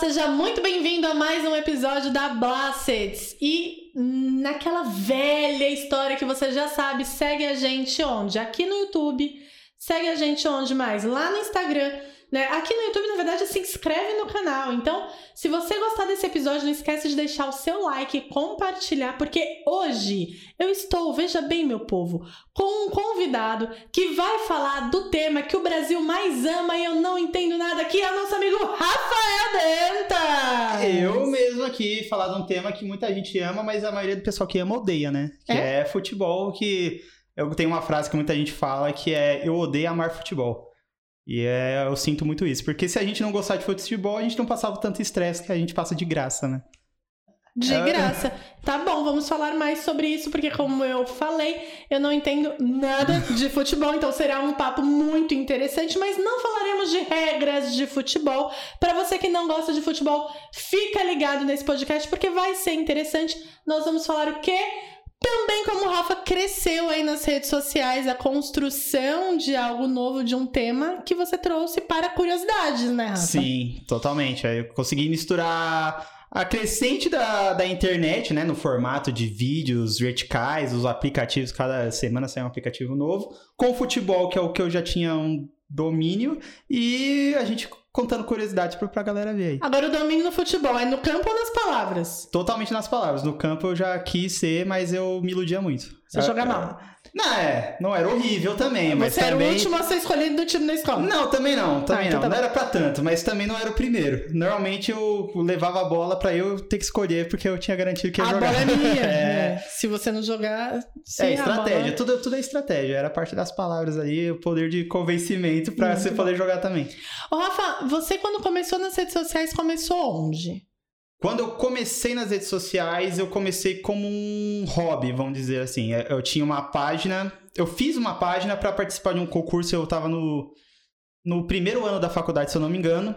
seja muito bem-vindo a mais um episódio da Blassets. E naquela velha história que você já sabe, segue a gente onde? Aqui no YouTube. Segue a gente onde mais? Lá no Instagram né? Aqui no YouTube, na verdade, se inscreve no canal. Então, se você gostar desse episódio, não esquece de deixar o seu like e compartilhar, porque hoje eu estou, veja bem, meu povo, com um convidado que vai falar do tema que o Brasil mais ama e eu não entendo nada, que é o nosso amigo Rafael Denta. Eu mesmo aqui falar de um tema que muita gente ama, mas a maioria do pessoal que ama odeia, né? Que é, é futebol, que eu tenho uma frase que muita gente fala que é eu odeio amar futebol. E é, eu sinto muito isso. Porque se a gente não gostar de futebol, a gente não passava tanto estresse que a gente passa de graça, né? De é. graça. Tá bom, vamos falar mais sobre isso, porque como eu falei, eu não entendo nada de futebol, então será um papo muito interessante, mas não falaremos de regras de futebol. Para você que não gosta de futebol, fica ligado nesse podcast, porque vai ser interessante. Nós vamos falar o quê? Também como Rafa cresceu aí nas redes sociais, a construção de algo novo, de um tema que você trouxe para curiosidades, né, Rafa? Sim, totalmente. Eu consegui misturar a crescente da, da internet, né, no formato de vídeos verticais, os aplicativos, cada semana sai um aplicativo novo, com o futebol, que é o que eu já tinha um domínio, e a gente contando curiosidades pra, pra galera ver aí. Agora o domínio no futebol é no campo ou nas palavras? Totalmente nas palavras. No campo eu já quis ser, mas eu me iludia muito. Você joga mal. Não, é, não era horrível também, mas Você também... era o último a ser escolhido do time da escola. Não, também não, também ah, então não. Tá não era pra tanto, mas também não era o primeiro. Normalmente eu levava a bola pra eu ter que escolher, porque eu tinha garantido que ia a jogar. A bola é minha. é. Se você não jogar... Sim, é, estratégia. Bola... Tudo, tudo é estratégia. Era parte das palavras aí, o poder de convencimento pra você poder jogar também. Ô, Rafa, você quando começou nas redes sociais, começou onde? Quando eu comecei nas redes sociais, eu comecei como um hobby, vamos dizer assim. É, eu tinha uma página, eu fiz uma página para participar de um concurso, eu estava no, no primeiro ano da faculdade, se eu não me engano.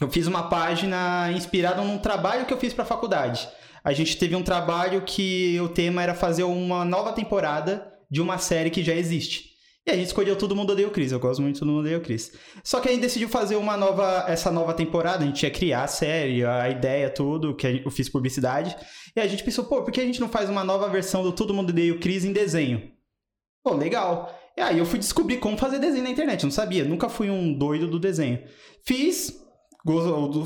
Eu fiz uma página inspirada num trabalho que eu fiz para a faculdade. A gente teve um trabalho que o tema era fazer uma nova temporada de uma série que já existe. E a gente escolheu Todo Mundo Odeia o Chris. Eu gosto muito de Todo Mundo Odeia o Chris. Só que a gente decidiu fazer uma nova, essa nova temporada. A gente ia criar a série, a ideia, tudo, que eu fiz publicidade. E a gente pensou, pô, por que a gente não faz uma nova versão do Todo Mundo Odeia o Chris em desenho? Pô, legal. E aí eu fui descobrir como fazer desenho na internet. Eu não sabia, nunca fui um doido do desenho. Fiz,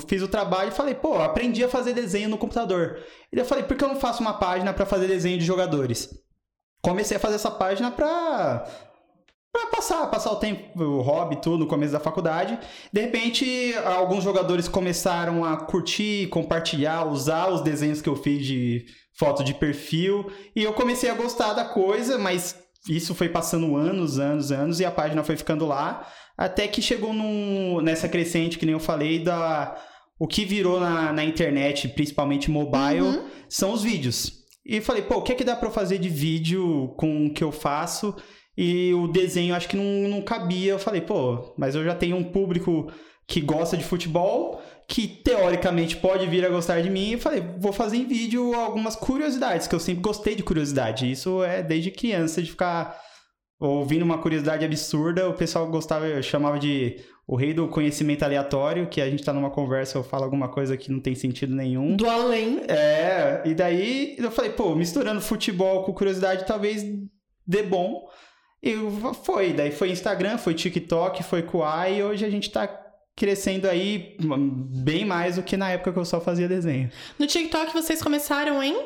fiz o trabalho e falei, pô, aprendi a fazer desenho no computador. E eu falei, por que eu não faço uma página para fazer desenho de jogadores? Comecei a fazer essa página pra para passar, passar o tempo, o hobby, tudo, no começo da faculdade. De repente, alguns jogadores começaram a curtir, compartilhar, usar os desenhos que eu fiz de foto de perfil. E eu comecei a gostar da coisa, mas isso foi passando anos, anos, anos, e a página foi ficando lá. Até que chegou num, nessa crescente, que nem eu falei, da. O que virou na, na internet, principalmente mobile, uhum. são os vídeos. E falei, pô, o que é que dá pra fazer de vídeo com o que eu faço? E o desenho acho que não, não cabia. Eu falei, pô, mas eu já tenho um público que gosta de futebol, que teoricamente pode vir a gostar de mim. E falei, vou fazer em vídeo algumas curiosidades, que eu sempre gostei de curiosidade. Isso é desde criança, de ficar ouvindo uma curiosidade absurda. O pessoal gostava, eu chamava de o rei do conhecimento aleatório, que a gente tá numa conversa, eu falo alguma coisa que não tem sentido nenhum. Do além. É, e daí eu falei, pô, misturando futebol com curiosidade talvez dê bom. E foi, daí foi Instagram, foi TikTok, foi Kuai, e hoje a gente tá crescendo aí bem mais do que na época que eu só fazia desenho. No TikTok vocês começaram em?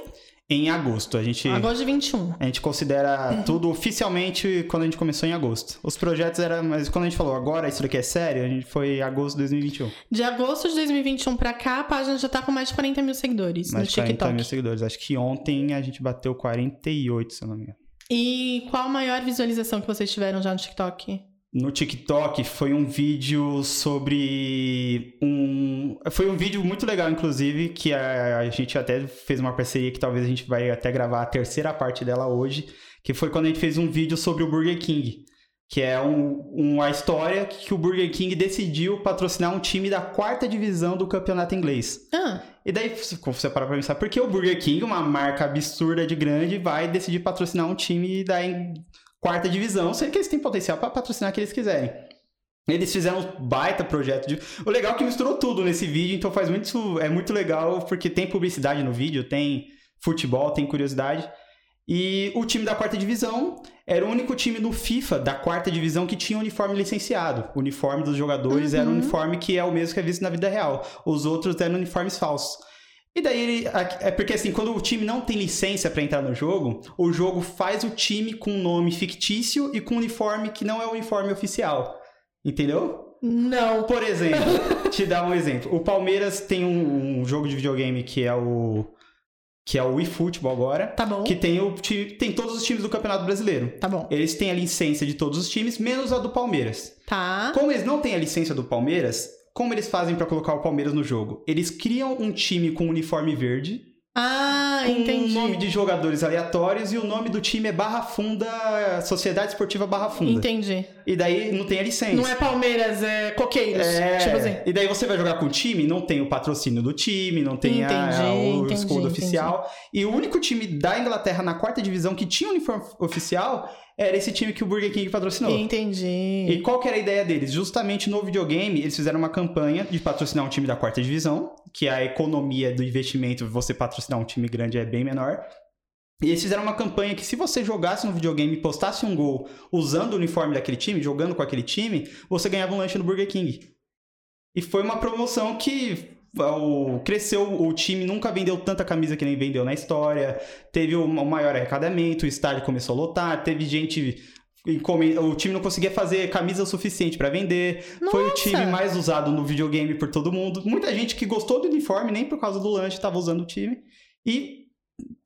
Em agosto. A gente. Agosto de 21. A gente considera uhum. tudo oficialmente quando a gente começou em agosto. Os projetos eram. Mas quando a gente falou agora isso daqui é sério, a gente foi em agosto de 2021. De agosto de 2021 pra cá, a página já tá com mais de 40 mil seguidores mais no TikTok. 40 mil seguidores. Acho que ontem a gente bateu 48, se eu não me engano. E qual a maior visualização que vocês tiveram já no TikTok? No TikTok foi um vídeo sobre um. Foi um vídeo muito legal, inclusive, que a, gente até fez uma parceria que talvez a gente vai até gravar a terceira parte dela hoje. Que foi quando a gente fez um vídeo sobre o Burger King que é um, uma história que o Burger King decidiu patrocinar um time da quarta divisão do campeonato inglês. Ah. E daí você para pra pensar, por que o Burger King, uma marca absurda de grande, vai decidir patrocinar um time da quarta divisão, sendo que eles têm potencial para patrocinar o que eles quiserem? Eles fizeram um baita projeto de. O legal é que misturou tudo nesse vídeo, então faz muito. É muito legal, porque tem publicidade no vídeo, tem futebol, tem curiosidade. E o time da quarta divisão era o único time no FIFA da quarta divisão que tinha uniforme licenciado. O uniforme dos jogadores era um uniforme que é o mesmo que é visto na vida real. Os outros eram uniformes falsos. E daí ele. É porque assim, quando o time não tem licença para entrar no jogo, o jogo faz o time com um nome fictício e com um uniforme que não é o uniforme oficial. Entendeu? Não. Por exemplo, te dar um exemplo. O Palmeiras tem um, um jogo de videogame que é o. Que é o eFootball agora. Tá bom. Que tem, o, tem todos os times do Campeonato Brasileiro. Tá bom. Eles têm a licença de todos os times, menos a do Palmeiras. Tá. Como eles não têm a licença do Palmeiras, como eles fazem pra colocar o Palmeiras no jogo? Eles criam um time com uniforme verde, Ah, com entendi. um nome de jogadores aleatórios e o nome do time é Barra Funda, Sociedade Esportiva Barra Funda. Entendi. E daí não tem a licença. Não é Palmeiras, é Coqueiros. É, Tipo assim. E daí você vai jogar com o time, não tem o patrocínio do time, não tem a- Entendi, a- o entendi, escudo entendi. oficial. E o único time da Inglaterra na quarta divisão que tinha uniforme oficial era esse time que o Burger King patrocinou. Entendi. E qual que era a ideia deles? Justamente no videogame, eles fizeram uma campanha de patrocinar um time da quarta divisão, que a economia do investimento, você patrocinar um time grande é bem menor. E eles fizeram uma campanha que se você jogasse no videogame e postasse um gol usando o uniforme daquele time, jogando com aquele time, você ganhava um lanche no Burger King. E foi uma promoção que o- cresceu, o time nunca vendeu tanta camisa que nem vendeu na história, teve o o maior arrecadamento, o estádio começou a lotar, teve gente o time não conseguia fazer camisa o suficiente pra vender. Foi o Nossa! time mais usado no videogame por todo mundo. Muita gente que gostou do uniforme, nem por causa do lanche, estava usando o time. E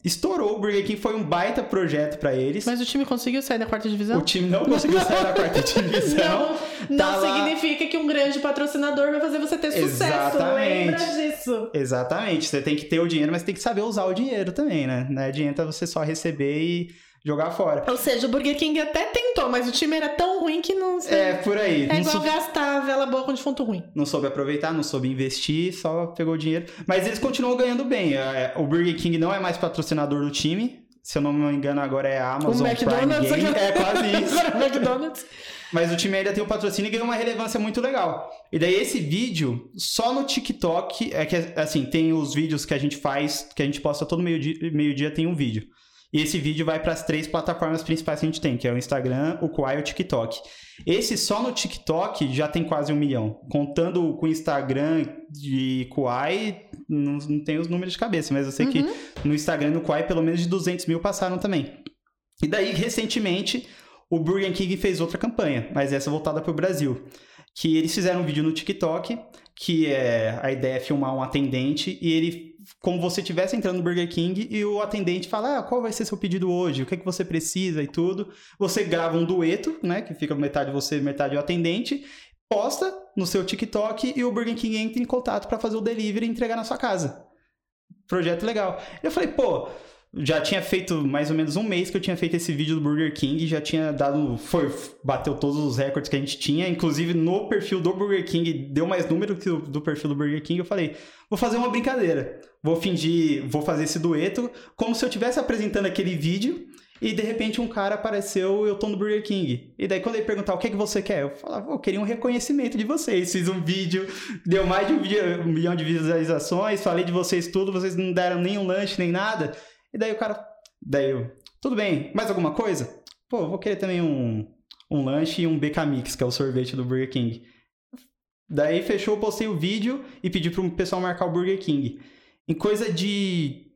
estourou. O Burger King foi um baita projeto pra eles. Mas o time conseguiu sair da quarta divisão? O time não conseguiu sair da quarta divisão. Não, Tá não lá. significa que um grande patrocinador vai fazer você ter sucesso. Exatamente. Lembra disso. Exatamente. Você tem que ter o dinheiro, mas tem que saber usar o dinheiro também, né? Não adianta você só receber e jogar fora. Ou seja, o Burger King até tentou, mas o time era tão ruim que não. É, por aí. É Não igual sou- gastar a vela boa com defunto ruim. não soube aproveitar, não soube investir, só pegou o dinheiro. Mas eles continuam ganhando bem. É, O Burger King não é mais patrocinador do time. Se eu não me engano, agora é a Amazon o McDonald's. Prime Game. É quase isso. O McDonald's. Mas o time ainda tem o patrocínio e ganhou uma relevância muito legal. E daí esse vídeo, só no TikTok, é que assim, tem os vídeos que a gente faz, que a gente posta todo meio-dia, meio-dia tem um vídeo. E esse vídeo vai para as três plataformas principais que a gente tem, que é o Instagram, o Quai e o TikTok. Esse só no TikTok já tem quase um milhão. Contando com o Instagram de Quai, não, não tenho os números de cabeça, mas eu sei que Uhum. no Instagram e no Quai, pelo menos de 200 mil passaram também. E daí, recentemente, o Burger King fez outra campanha, mas essa voltada para o Brasil. Que eles fizeram um vídeo no TikTok, que é a ideia é filmar um atendente e ele, como você estivesse entrando no Burger King e o atendente fala, ah, qual vai ser seu pedido hoje? O que, é que você precisa e tudo. Você grava um dueto, né, que fica metade você, metade o atendente, posta no seu TikTok e o Burger King entra em contato para fazer o delivery e entregar na sua casa. Projeto legal. Eu falei, pô, já tinha feito mais ou menos um mês que eu tinha feito esse vídeo do Burger King, já tinha dado, foi, bateu todos os recordes que a gente tinha, inclusive no perfil do Burger King deu mais número que o do perfil do Burger King. Eu falei, vou fazer uma brincadeira, vou fingir, vou fazer esse dueto como se eu estivesse apresentando aquele vídeo e de repente um cara apareceu, eu tô no Burger King. E daí quando ele perguntar o que, é que você quer, eu falava, eu queria um reconhecimento de vocês. Fiz um vídeo, deu mais de um, um milhão de visualizações, falei de vocês tudo, vocês não deram nenhum lanche nem nada. E daí o cara, daí eu, tudo bem, mais alguma coisa? Pô, vou querer também um, um lanche e um BK Mix, que é o sorvete do Burger King. Daí fechou, postei o vídeo e pedi pro pessoal marcar o Burger King. Em coisa de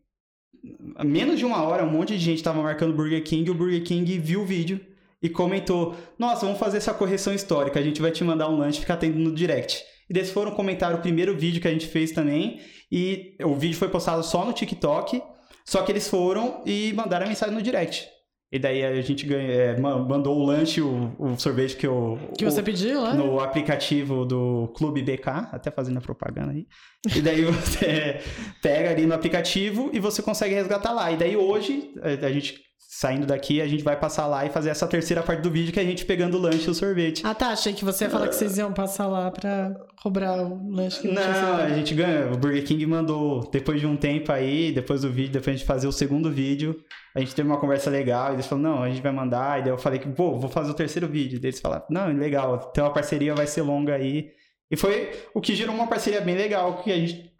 menos de uma hora, um monte de gente tava marcando Burger King o Burger King viu o vídeo e comentou: Nossa, vamos fazer essa correção histórica, a gente vai te mandar um lanche, fica atendo no direct. E eles foram comentar o primeiro vídeo que a gente fez também. E o vídeo foi postado só no TikTok. Só que eles foram e mandaram a mensagem no direct. E daí a gente ganha, é, ma- mandou o lanche, o, o sorvete que eu. Que você pediu lá? no aplicativo do Clube BK, até fazendo a propaganda aí. E daí você pega ali no aplicativo e você consegue resgatar lá. E daí hoje a a gente saindo daqui, a gente vai passar lá e fazer essa terceira parte do vídeo que é a gente pegando o lanche e o sorvete. Ah, tá. Achei que você ia falar que vocês iam passar lá pra cobrar o lanche que não, Não, a gente ganha. O Burger King mandou, depois de um tempo aí, depois do vídeo, depois de fazer o segundo vídeo, a gente teve uma conversa legal. E eles falaram, não, a gente vai mandar. E daí eu falei que, pô, vou fazer o terceiro vídeo. E daí eles falaram, não, legal, então a parceria vai ser longa aí. E foi o que gerou uma parceria bem legal, que a gente,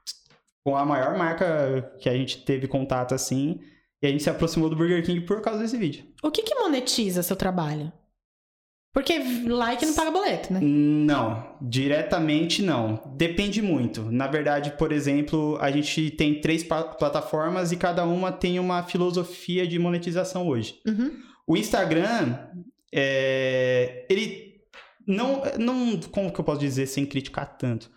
com a maior marca que a gente teve contato assim, e a gente se aproximou do Burger King por causa desse vídeo. O que que monetiza seu trabalho? Porque like não paga boleto, né? Não, diretamente não. Depende muito. Na verdade, por exemplo, a gente tem três plataformas e cada uma tem uma filosofia de monetização hoje. Uhum. O Instagram, é, ele não, não, como que eu posso dizer sem criticar tanto?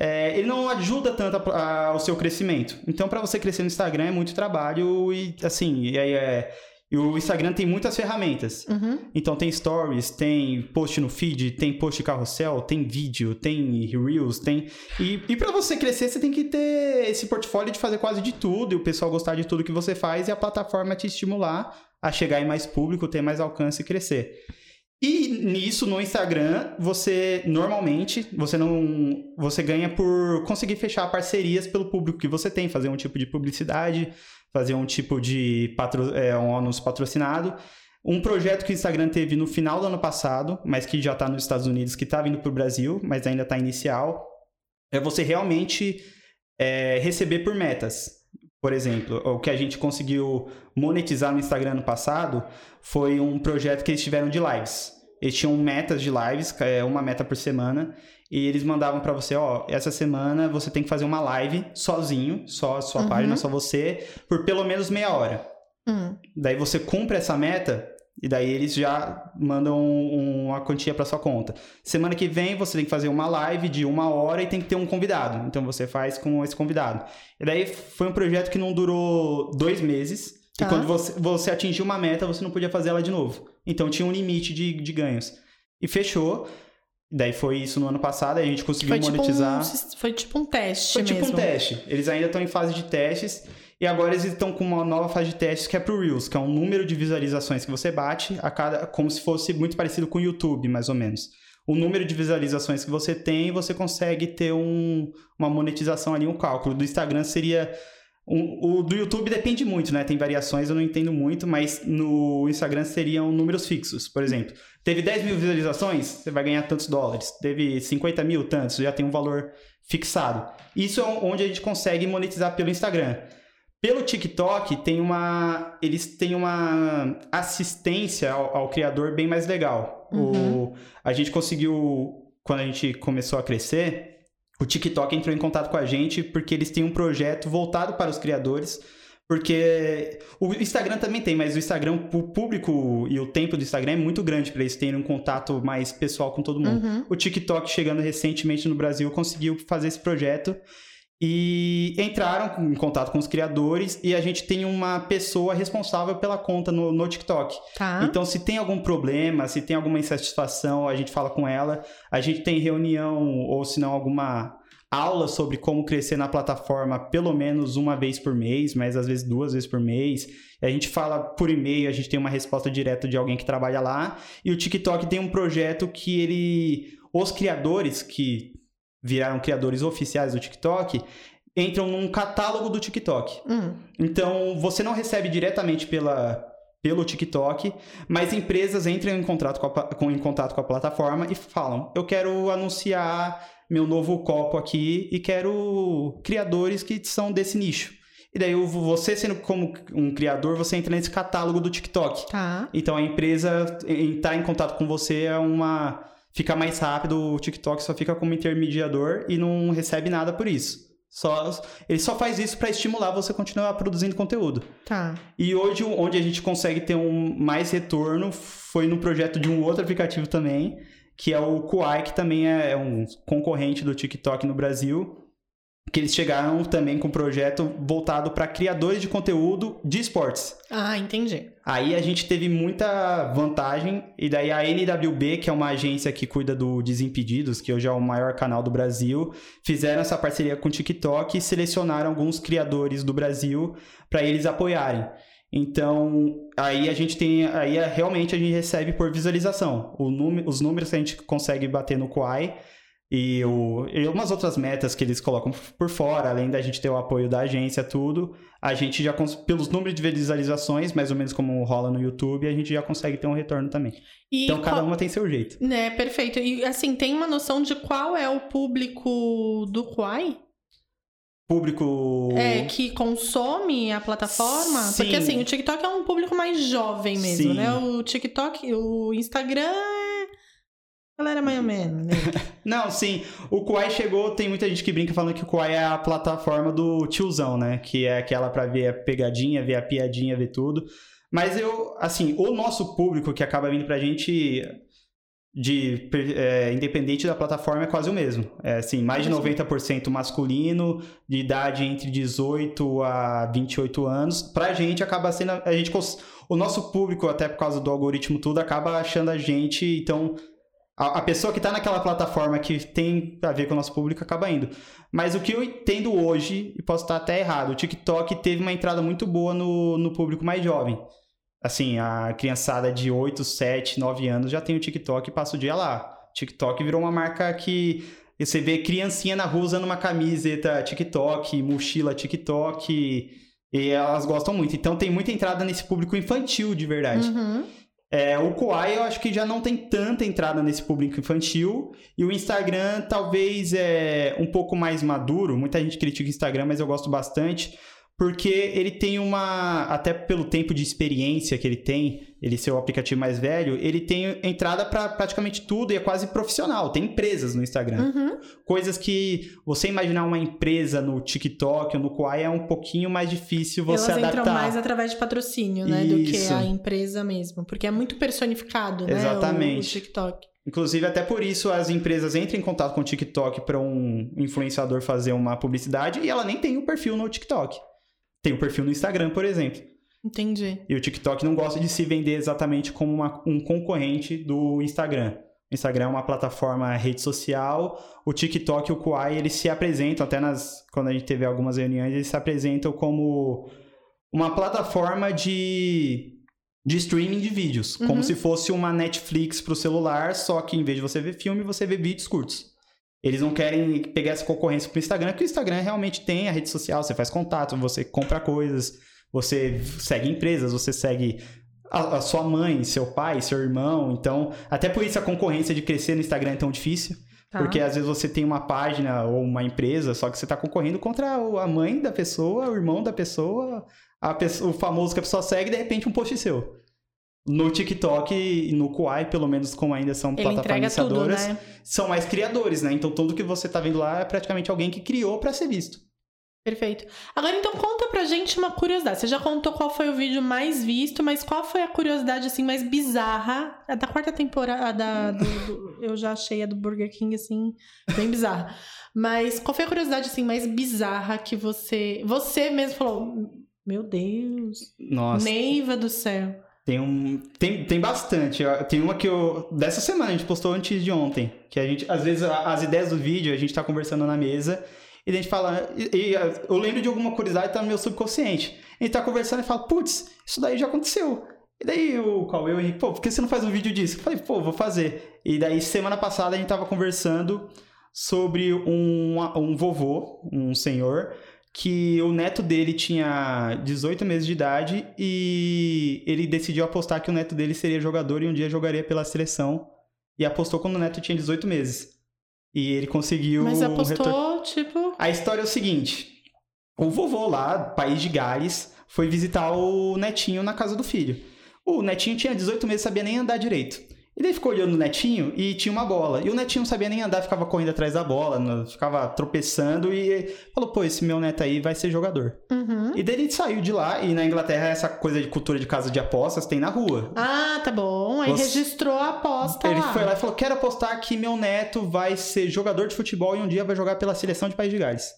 É, ele não ajuda tanto a- a- ao seu crescimento. Então, para você crescer no Instagram é muito trabalho e assim, e aí é, e o Instagram tem muitas ferramentas. Uhum. Então tem stories, tem post no feed, tem post carrossel, tem vídeo, tem reels, tem. E, e para você crescer, você tem que ter esse portfólio de fazer quase de tudo, e o pessoal gostar de tudo que você faz e a plataforma te estimular a chegar em mais público, ter mais alcance e crescer. E nisso, no Instagram, você normalmente você não. Você ganha por conseguir fechar parcerias pelo público que você tem, fazer um tipo de publicidade, fazer um tipo de patro, é, um anúncio patrocinado. Um projeto que o Instagram teve no final do ano passado, mas que já está nos Estados Unidos, que está vindo para o Brasil, mas ainda está inicial, é você realmente é, receber por metas. Por exemplo, o que a gente conseguiu monetizar no Instagram no passado foi um projeto que eles tiveram de lives. Eles tinham metas de lives, é uma meta por semana, e eles mandavam para você, ó, essa semana você tem que fazer uma live sozinho, só a sua Uhum. página, só você, por pelo menos meia hora. Hum. Daí você cumpre essa meta e daí eles já mandam um- uma quantia para sua conta. Semana que vem você tem que fazer uma live de uma hora e tem que ter um convidado. Então você faz com esse convidado. E daí foi um projeto que não durou dois meses. Tá. E quando você, você atingiu uma meta, você não podia fazer ela de novo. Então tinha um limite de, de ganhos. E fechou. Daí foi isso no ano passado, a gente conseguiu Foi tipo, monetizar. um, foi tipo um teste Foi tipo mesmo. um teste. Eles ainda estão em fase de testes. E agora eles estão com uma nova fase de testes que é pro Reels, que é um número de visualizações que você bate a cada. como se fosse muito parecido com o YouTube, mais ou menos. O número de visualizações que você tem, você consegue ter um, uma monetização ali, um cálculo. Do Instagram seria. um- o do YouTube depende muito, né? Tem variações, eu não entendo muito, mas no Instagram seriam números fixos. Por exemplo, teve 10 mil visualizações, você vai ganhar tantos dólares. Teve 50 mil, tantos, já tem um valor fixado. Isso é onde a gente consegue monetizar pelo Instagram. Pelo TikTok, tem uma. Eles têm uma assistência ao, ao criador bem mais legal. Uhum. O, a gente conseguiu, quando a gente começou a crescer, o TikTok entrou em contato com a gente porque eles têm um projeto voltado para os criadores. Porque o Instagram também tem, mas o Instagram, o público e o tempo do Instagram é muito grande para eles terem um contato mais pessoal com todo mundo. Uhum. O TikTok, chegando recentemente no Brasil, conseguiu fazer esse projeto e entraram em contato com os criadores e a gente tem uma pessoa responsável pela conta no, no TikTok. Tá. Então, se tem algum problema, se tem alguma insatisfação, a gente fala com ela. A gente tem reunião ou, se não, alguma aula sobre como crescer na plataforma pelo menos uma vez por mês, mas às vezes duas vezes por mês. A gente fala por e-mail, a gente tem uma resposta direta de alguém que trabalha lá. E o TikTok tem um projeto que ele. Os criadores que viraram criadores oficiais do TikTok entram num catálogo do TikTok. Hum. Então, você não recebe diretamente pela, pelo TikTok, mas empresas entram em contato com a, com, em contato com a plataforma e falam: Eu quero anunciar meu novo copo aqui e quero criadores que são desse nicho. E daí, você sendo como um criador, você entra nesse catálogo do TikTok. Tá. Então, a empresa entrar em contato com você é uma. Fica mais rápido, o TikTok só fica como intermediador e não recebe nada por isso. Só, ele só faz isso para estimular você a continuar produzindo conteúdo. Tá. E hoje, onde a gente consegue ter um mais retorno foi no projeto de um outro aplicativo também, que é o Kuai, que também é um concorrente do TikTok no Brasil. Que eles chegaram também com um projeto voltado para criadores de conteúdo de esportes. Ah, entendi. Aí a gente teve muita vantagem, e daí a NWB, que é uma agência que cuida do Desimpedidos, que hoje é o maior canal do Brasil, fizeram essa parceria com o TikTok e selecionaram alguns criadores do Brasil para eles apoiarem. Então, aí a gente tem. Aí é, realmente a gente recebe por visualização. Número, os números que a gente consegue bater no Quai e, o, e umas outras metas que eles colocam por fora, além da gente ter o apoio da agência, tudo, a gente já, pelos números de visualizações, mais ou menos como rola no YouTube, a gente já consegue ter um retorno também. E então, cada uma tem seu jeito. Né, perfeito. E, assim, tem uma noção de qual é o público do Quai? público. É, que consome a plataforma. Sim. Porque assim, o TikTok é um público mais jovem mesmo, Sim. né? O TikTok, o Instagram é. Galera mais ou menos, né? Não, sim. O Kuai chegou, tem muita gente que brinca falando que o Kuai é a plataforma do tiozão, né? Que é aquela pra ver a pegadinha, ver a piadinha, ver tudo. Mas eu, assim, o nosso público que acaba vindo pra gente de é, independente da plataforma é quase o mesmo. É assim, mais de 90% masculino, de idade entre 18 a 28 anos. Pra gente acaba sendo a gente o nosso público até por causa do algoritmo tudo acaba achando a gente, então a, a pessoa que está naquela plataforma que tem a ver com o nosso público acaba indo. Mas o que eu entendo hoje, e posso estar até errado, o TikTok teve uma entrada muito boa no, no público mais jovem assim, a criançada de 8, 7, 9 anos já tem o TikTok e passa o dia lá. TikTok virou uma marca que você vê criancinha na rua usando uma camiseta TikTok, mochila TikTok, e elas gostam muito. Então tem muita entrada nesse público infantil de verdade. Uhum. É, o Koai eu acho que já não tem tanta entrada nesse público infantil. E o Instagram talvez é um pouco mais maduro. Muita gente critica o Instagram, mas eu gosto bastante porque ele tem uma. Até pelo tempo de experiência que ele tem, ele ser o aplicativo mais velho, ele tem entrada para praticamente tudo e é quase profissional. Tem empresas no Instagram. Uhum. Coisas que você imaginar uma empresa no TikTok ou no Quai é um pouquinho mais difícil você Elas adaptar. entram mais através de patrocínio, né? Isso. Do que a empresa mesmo. Porque é muito personificado, né? Exatamente. O, o TikTok. Inclusive, até por isso as empresas entram em contato com o TikTok para um influenciador fazer uma publicidade e ela nem tem o um perfil no TikTok tem o perfil no Instagram, por exemplo. Entendi. E o TikTok não gosta de se vender exatamente como uma, um concorrente do Instagram. O Instagram é uma plataforma rede social. O TikTok e o Kuai, eles se apresentam, até nas, quando a gente teve algumas reuniões, eles se apresentam como uma plataforma de, de streaming de vídeos. Uhum. Como se fosse uma Netflix para o celular, só que em vez de você ver filme, você vê vídeos curtos. Eles não querem pegar essa concorrência pro Instagram, porque o Instagram realmente tem a rede social, você faz contato, você compra coisas, você segue empresas, você segue a, a, sua mãe, seu pai, seu irmão. Então, até por isso a concorrência de crescer no Instagram é tão difícil. Tá. Porque às vezes você tem uma página ou uma empresa, só que você está concorrendo contra a mãe da pessoa, o irmão da pessoa, pessoa, o famoso que a pessoa segue e de repente um post seu no TikTok e no Kuai, pelo menos como ainda são Ele plataformas iniciadoras, né? são mais criadores, né? Então tudo que você tá vendo lá é praticamente alguém que criou para ser visto. Perfeito. Agora então conta pra gente uma curiosidade. Você já contou qual foi o vídeo mais visto, mas qual foi a curiosidade assim mais bizarra? A da quarta temporada do, do, eu já achei a do Burger King assim bem bizarra. Mas qual foi a curiosidade assim mais bizarra que você você mesmo falou? Meu Deus. Nossa. Neiva do céu. Tem um. Tem, tem bastante. Tem uma que eu. Dessa semana, a gente postou antes de ontem. Que a gente, às vezes, as ideias do vídeo, a gente tá conversando na mesa. E a gente fala. E, e eu lembro de alguma curiosidade, tá no meu subconsciente. A gente tá conversando e fala, putz, isso daí já aconteceu. E daí o Cauê e o Henrique, pô, por que você não faz um vídeo disso? Eu falei, pô, vou fazer. E daí, semana passada, a gente tava conversando sobre um, um vovô, um senhor, que o neto dele tinha 18 meses de idade e ele decidiu apostar que o neto dele seria jogador e um dia jogaria pela seleção. E apostou quando o neto tinha 18 meses. E ele conseguiu. Mas apostou, retor... tipo. A história é o seguinte: o vovô lá, país de Gales, foi visitar o netinho na casa do filho. O netinho tinha 18 meses, sabia nem andar direito. E daí ficou olhando o netinho e tinha uma bola. E o netinho não sabia nem andar, ficava correndo atrás da bola, ficava tropeçando e falou: pô, esse meu neto aí vai ser jogador. Uhum. E daí ele saiu de lá e na Inglaterra essa coisa de cultura de casa de apostas tem na rua. Ah, tá bom. Aí Você... registrou a aposta. Ele lá. foi lá e falou: quero apostar que meu neto vai ser jogador de futebol e um dia vai jogar pela seleção de País de Gales.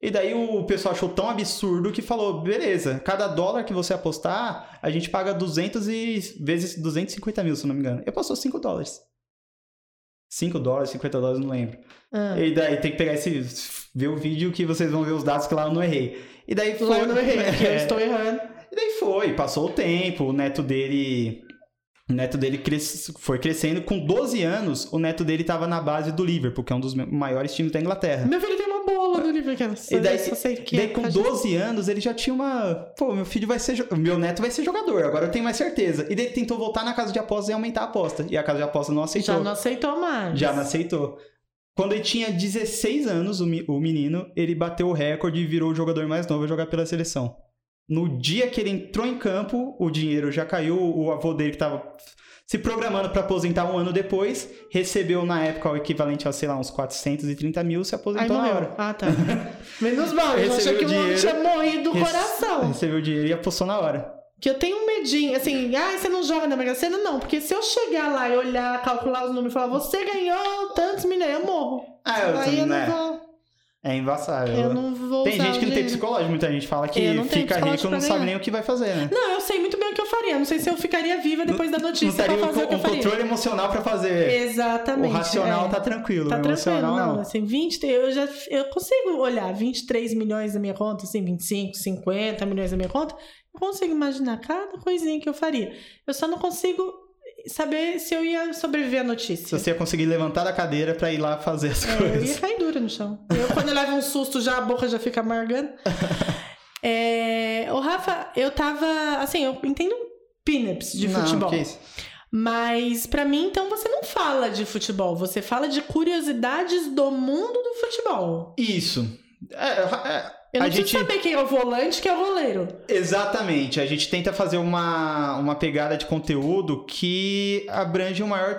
E daí o pessoal achou tão absurdo que falou: beleza, cada dólar que você apostar, a gente paga 200 e vezes 250 mil, se não me engano. E apostou 5 dólares. 5 dólares, 50 dólares, não lembro. Ah. E daí tem que pegar esse. ver o vídeo que vocês vão ver os dados que lá eu não errei. E daí foi. Lá eu não errei, é, eu estou errando. E daí foi passou o tempo, o neto dele. O neto dele cres... foi crescendo. Com 12 anos, o neto dele tava na base do Liverpool, que é um dos maiores times da Inglaterra. Meu filho tem bola do Liverpool. E daí, daí com 12 anos, ele já tinha uma. Pô, meu filho vai ser. Meu neto vai ser jogador, agora eu tenho mais certeza. E daí ele tentou voltar na casa de apostas e aumentar a aposta. E a casa de apostas não aceitou. Já não aceitou mais. Já não aceitou. Quando ele tinha 16 anos, o menino, ele bateu o recorde e virou o jogador mais novo a jogar pela seleção. No dia que ele entrou em campo, o dinheiro já caiu, o avô dele que tava se programando para aposentar um ano depois, recebeu na época o equivalente a, sei lá, uns 430 mil, se aposentou na morreu. hora. Ah, tá. Menos mal, eu achei que o homem tinha morrido do Rece- coração. Recebeu o dinheiro e apostou na hora. Que eu tenho um medinho, assim, ah, você não joga na Mega Sena? Não, porque se eu chegar lá e olhar, calcular os números e falar, você ganhou tantos milhões, eu morro. Ah, eu, Aí eu né? não vou, É embaçável. eu não vou Tem gente que não tem psicológico, muita gente fala que não fica rico e não sabe nem o que vai fazer, né? Não, eu sei muito bem o que eu faria. Não sei se eu ficaria viva depois da não notícia pra teria o, fazer o que eu faria. controle emocional pra fazer. Exatamente. O racional é. tá tranquilo, Tá o tranquilo, não. não. Assim, 20, eu já eu consigo olhar 23 milhões na minha conta, assim, 25, 50 milhões na minha conta. Eu consigo imaginar cada coisinha que eu faria. Eu só não consigo saber se eu ia sobreviver à Se notícia. você ia conseguir levantar da cadeira pra ir lá fazer as É, eu coisas. ia cair dura no chão. Eu, quando eu levo um susto, já a boca já fica amargando. É, o Rafa, eu tava. Assim, eu entendo peanuts de Não, futebol. que isso. Mas pra mim, então, você não fala de futebol. Você fala de curiosidades do mundo do futebol. Isso. É, é, Eu não a preciso gente. saber quem é o volante, quem é o goleiro. Exatamente. A gente tenta fazer uma, uma pegada de conteúdo que abrange o maior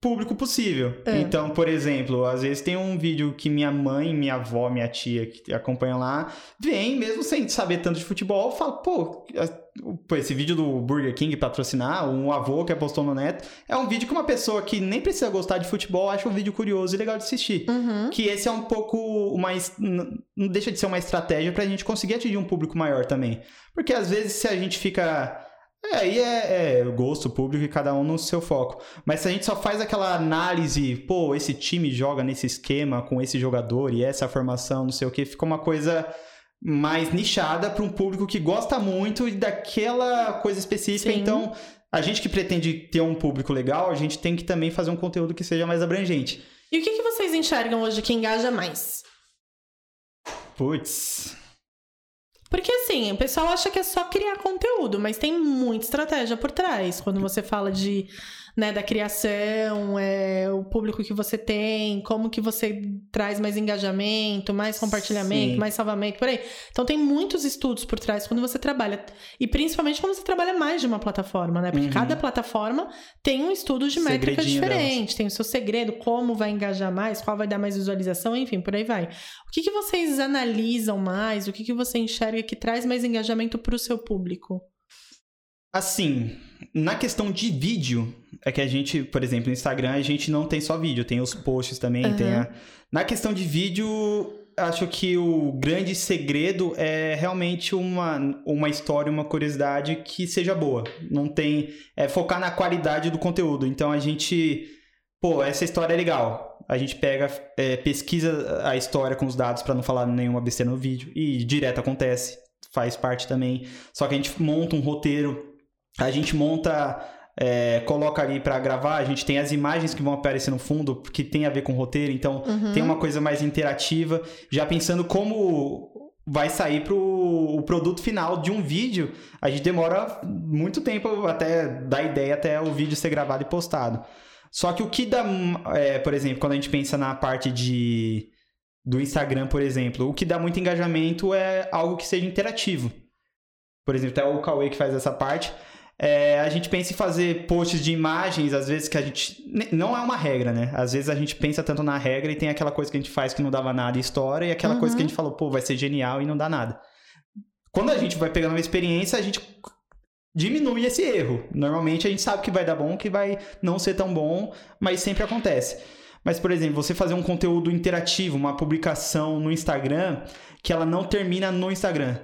público possível. É. Então, por exemplo, às vezes tem um vídeo que minha mãe, minha avó, minha tia que acompanham lá, vem mesmo sem saber tanto de futebol, fala, pô, esse vídeo do Burger King patrocinar, um avô que apostou no neto, é um vídeo que uma pessoa que nem precisa gostar de futebol acha um vídeo curioso e legal de assistir. Uhum. Que esse é um pouco n- Não deixa de ser uma estratégia pra gente conseguir atingir um público maior também. Porque às vezes se a gente fica. É, aí é, é gosto público e cada um no seu foco. Mas se a gente só faz aquela análise, pô, esse time joga nesse esquema com esse jogador e essa formação, não sei o que, fica uma coisa mais nichada para um público que gosta muito daquela coisa específica. Sim. Então, a gente que pretende ter um público legal, a gente tem que também fazer um conteúdo que seja mais abrangente. E o que, que vocês enxergam hoje que engaja mais? Putz. Porque assim, o pessoal acha que é só criar conteúdo, mas tem muita estratégia por trás. Quando você fala de, né, da criação, é, o público que você tem, como que você traz mais engajamento, mais compartilhamento, Sim. mais salvamento, por aí. Então tem muitos estudos por trás quando você trabalha. E principalmente quando você trabalha mais de uma plataforma, né? Porque Uhum. cada plataforma tem um estudo de Segredinho diferente, tem o seu segredo, como vai engajar mais, qual vai dar mais visualização, enfim, por aí vai. O que, que vocês analisam mais? O que, que você enxerga que traz mais engajamento para o seu público? Assim, na questão de vídeo, é que a gente, por exemplo, no Instagram, a gente não tem só vídeo, tem os posts também, Aham. tem a... Na questão de vídeo, acho que o grande segredo é realmente uma, uma história, uma curiosidade que seja boa. Não tem... É focar na qualidade do conteúdo. Então, a gente... Pô, essa história é legal. A gente pega, é, pesquisa a história com os dados pra não falar nenhuma besteira no vídeo. E direto acontece. Faz parte também. Só que a gente monta um roteiro a gente monta, é, coloca ali pra gravar, a gente tem as imagens que vão aparecer no fundo, que tem a ver com o roteiro, então Uhum. tem uma coisa mais interativa, já pensando como vai sair pro o produto final de um vídeo, a gente demora muito tempo até dar ideia até o vídeo ser gravado e postado. Só que o que dá, é, por exemplo, quando a gente pensa na parte de do Instagram, por exemplo, o que dá muito engajamento é algo que seja interativo. Por exemplo, até o Cauê que faz essa parte. É, a gente pensa em fazer posts de imagens, às vezes que a gente. Não é uma regra, né? Às vezes a gente pensa tanto na regra e tem aquela coisa que a gente faz que não dava nada e estoura, e aquela coisa Uhum. que a gente falou, pô, vai ser genial e não dá nada. Quando a gente vai pegando uma experiência, a gente diminui esse erro. Normalmente a gente sabe que vai dar bom, que vai não ser tão bom, mas sempre acontece. Mas, por exemplo, você fazer um conteúdo interativo, uma publicação no Instagram, que ela não termina no Instagram.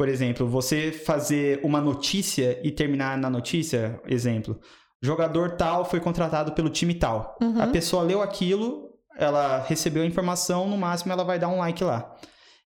Por exemplo, você fazer uma notícia e terminar na notícia, exemplo, jogador tal foi contratado pelo time tal. Uhum. A pessoa leu aquilo, ela recebeu a informação, no máximo ela vai dar um like lá.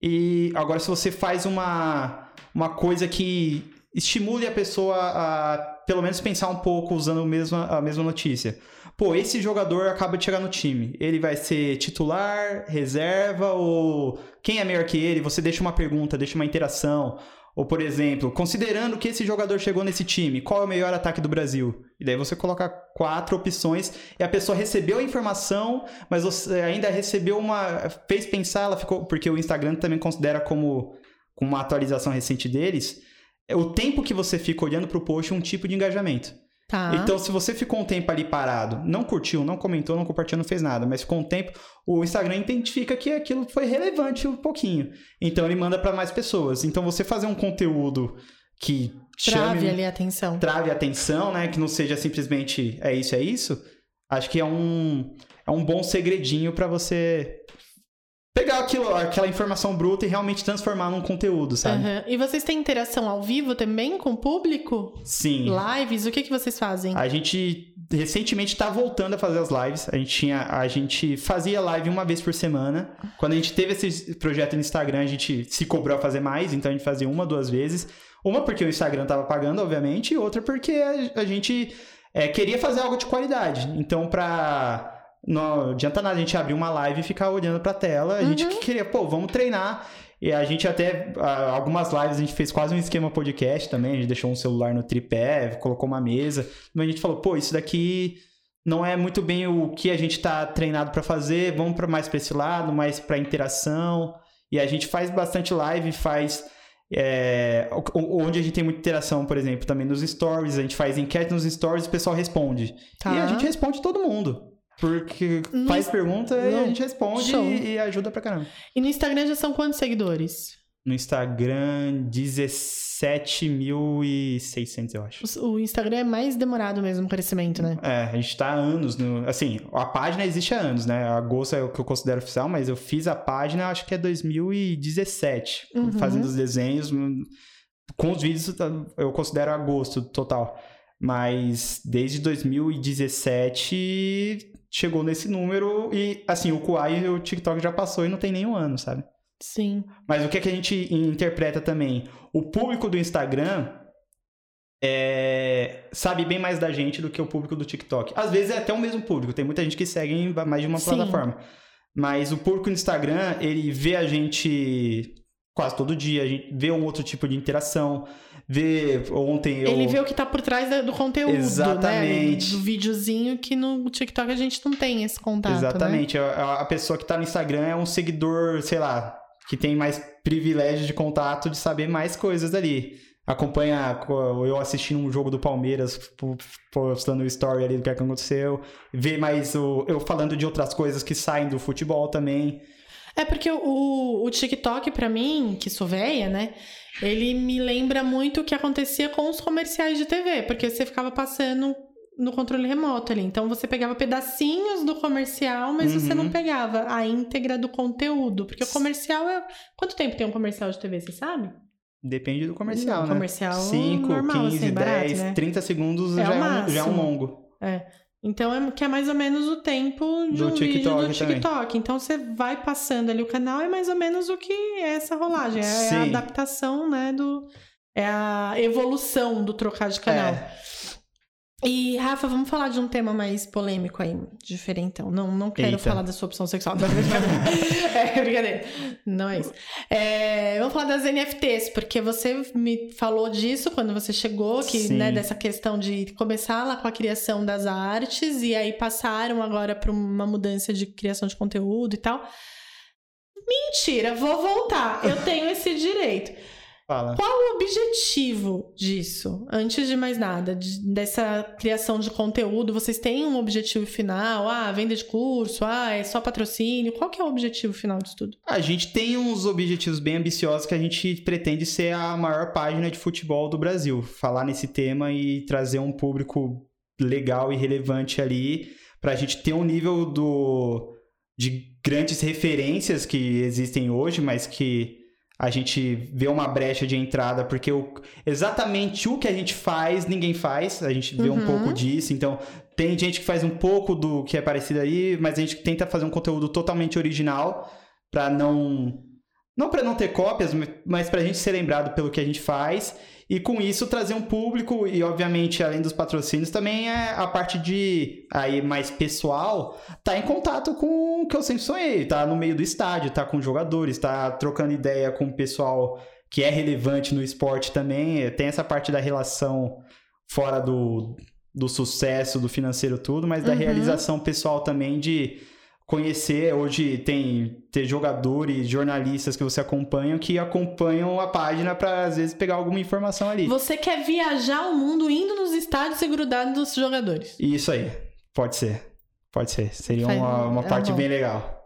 E agora se você faz uma, uma coisa que estimule a pessoa a pelo menos pensar um pouco usando a mesma, a mesma notícia. Pô, esse jogador acaba de chegar no time. Ele vai ser titular, reserva ou quem é melhor que ele? Você deixa uma pergunta, deixa uma interação. Ou, por exemplo, considerando que esse jogador chegou nesse time, qual é o melhor ataque do Brasil? E daí você coloca quatro opções e a pessoa recebeu a informação, mas você ainda recebeu uma. fez pensar, ela ficou. Porque o Instagram também considera como, como uma atualização recente deles é o tempo que você fica olhando para o post é um tipo de engajamento. Tá. Então, se você ficou um tempo ali parado, não curtiu, não comentou, não compartilhou, não fez nada, mas ficou um tempo, o Instagram identifica que aquilo foi relevante um pouquinho. Então, ele manda para mais pessoas. Então, você fazer um conteúdo que trave chame, ali a atenção. Trave a atenção, né? Que não seja simplesmente é isso, é isso. Acho que é um, é um bom segredinho para você pegar aquilo, aquela informação bruta e realmente transformar num conteúdo, sabe? Uhum. E vocês têm interação ao vivo também com o público? Sim. Lives? O que, que vocês fazem? A gente recentemente está voltando a fazer as lives. A gente, tinha, a gente fazia live uma vez por semana. Quando a gente teve esse projeto no Instagram, a gente se cobrou a fazer mais, então a gente fazia uma, duas vezes. Uma porque o Instagram estava pagando, obviamente, e outra porque a, a gente é, queria fazer algo de qualidade. Então, para não adianta nada a gente abrir uma live e ficar olhando pra tela. A uhum. gente queria, pô, vamos treinar. E a gente até, algumas lives a gente fez quase um esquema podcast também. A gente deixou um celular no tripé, colocou uma mesa. Mas a gente falou, pô, isso daqui não é muito bem o que a gente tá treinado para fazer. Vamos para mais pra esse lado, mais pra interação. E a gente faz bastante live, faz. É, onde a gente tem muita interação, por exemplo, também nos stories, a gente faz enquete nos stories e o pessoal responde. Tá. E a gente responde todo mundo. Porque no faz pergunta e a gente responde e, e, ajuda pra caramba. E no Instagram já são quantos seguidores? No Instagram, 17.600, eu acho. O, Instagram é mais demorado mesmo o crescimento, né? É, a gente tá há anos no... Assim, a página existe há anos, né? A Agosto é o que eu considero oficial, mas eu fiz a página, acho que é 2017. Uhum. Fazendo os desenhos. Com os vídeos, eu considero agosto total. Mas desde 2017 chegou nesse número e, assim, o Kuai e o TikTok já passou e não tem nenhum ano, sabe? Sim. Mas o que, é que a gente interpreta também? O público do Instagram é, sabe bem mais da gente do que o público do TikTok. Às vezes é até o mesmo público, tem muita gente que segue em mais de uma Sim. plataforma. Mas o público do Instagram, ele vê a gente quase todo dia, a gente vê um outro tipo de interação vê ontem eu... Ele vê o que tá por trás do conteúdo, Exatamente. Né? Do videozinho que no TikTok a gente não tem esse contato, Exatamente. Né? A, pessoa que tá no Instagram é um seguidor, sei lá, que tem mais privilégio de contato de saber mais coisas ali. Acompanha eu assistindo um jogo do Palmeiras, postando o story ali do que aconteceu. Vê mais o, eu falando de outras coisas que saem do futebol também. É porque o, o TikTok, para mim, que sou velha, né? Ele me lembra muito o que acontecia com os comerciais de TV, porque você ficava passando no controle remoto ali. Então você pegava pedacinhos do comercial, mas uhum. você não pegava a íntegra do conteúdo. Porque o comercial é. Quanto tempo tem um comercial de TV, você sabe? Depende do comercial, não, né? Comercial 5, 15, assim, 10, barato, né? 30 segundos é já, é um, já é um longo. É. Então, é, que é mais ou menos o tempo de do um TikTok vídeo do TikTok. Também. Então, você vai passando ali o canal, é mais ou menos o que é essa rolagem. É, é a adaptação, né, do... É a evolução do trocar de canal. É. E, Rafa, vamos falar de um tema mais polêmico aí, diferentão. Não, não quero Eita. falar da sua opção sexual. é, brincadeira. Não é isso. É, vamos falar das NFTs, porque você me falou disso quando você chegou, que, né, dessa questão de começar lá com a criação das artes, e aí passaram agora para uma mudança de criação de conteúdo e tal. Mentira, vou voltar. Eu tenho esse direito. Fala. Qual o objetivo disso? Antes de mais nada, de, dessa criação de conteúdo, vocês têm um objetivo final? Ah, venda de curso, ah, é só patrocínio. Qual que é o objetivo final disso tudo? A gente tem uns objetivos bem ambiciosos que a gente pretende ser a maior página de futebol do Brasil. Falar nesse tema e trazer um público legal e relevante ali para a gente ter um nível do de grandes referências que existem hoje, mas que a gente vê uma brecha de entrada, porque o, exatamente o que a gente faz, ninguém faz. A gente vê uhum. um pouco disso. Então, tem gente que faz um pouco do que é parecido aí, mas a gente tenta fazer um conteúdo totalmente original para não Não para não ter cópias, mas pra gente ser lembrado pelo que a gente faz e com isso trazer um público e obviamente além dos patrocínios também é a parte de aí mais pessoal, tá em contato com o que eu sempre sonhei, tá no meio do estádio, tá com jogadores, tá trocando ideia com o pessoal que é relevante no esporte também, tem essa parte da relação fora do, do sucesso, do financeiro tudo, mas da uhum. realização pessoal também de conhecer. Hoje tem ter jogadores, jornalistas que você acompanha que acompanham a página para às vezes pegar alguma informação ali. Você quer viajar o mundo indo nos estádios e grudado dos jogadores? Isso aí, pode ser. Pode ser. Seria Faz, uma, uma é parte bom. bem legal.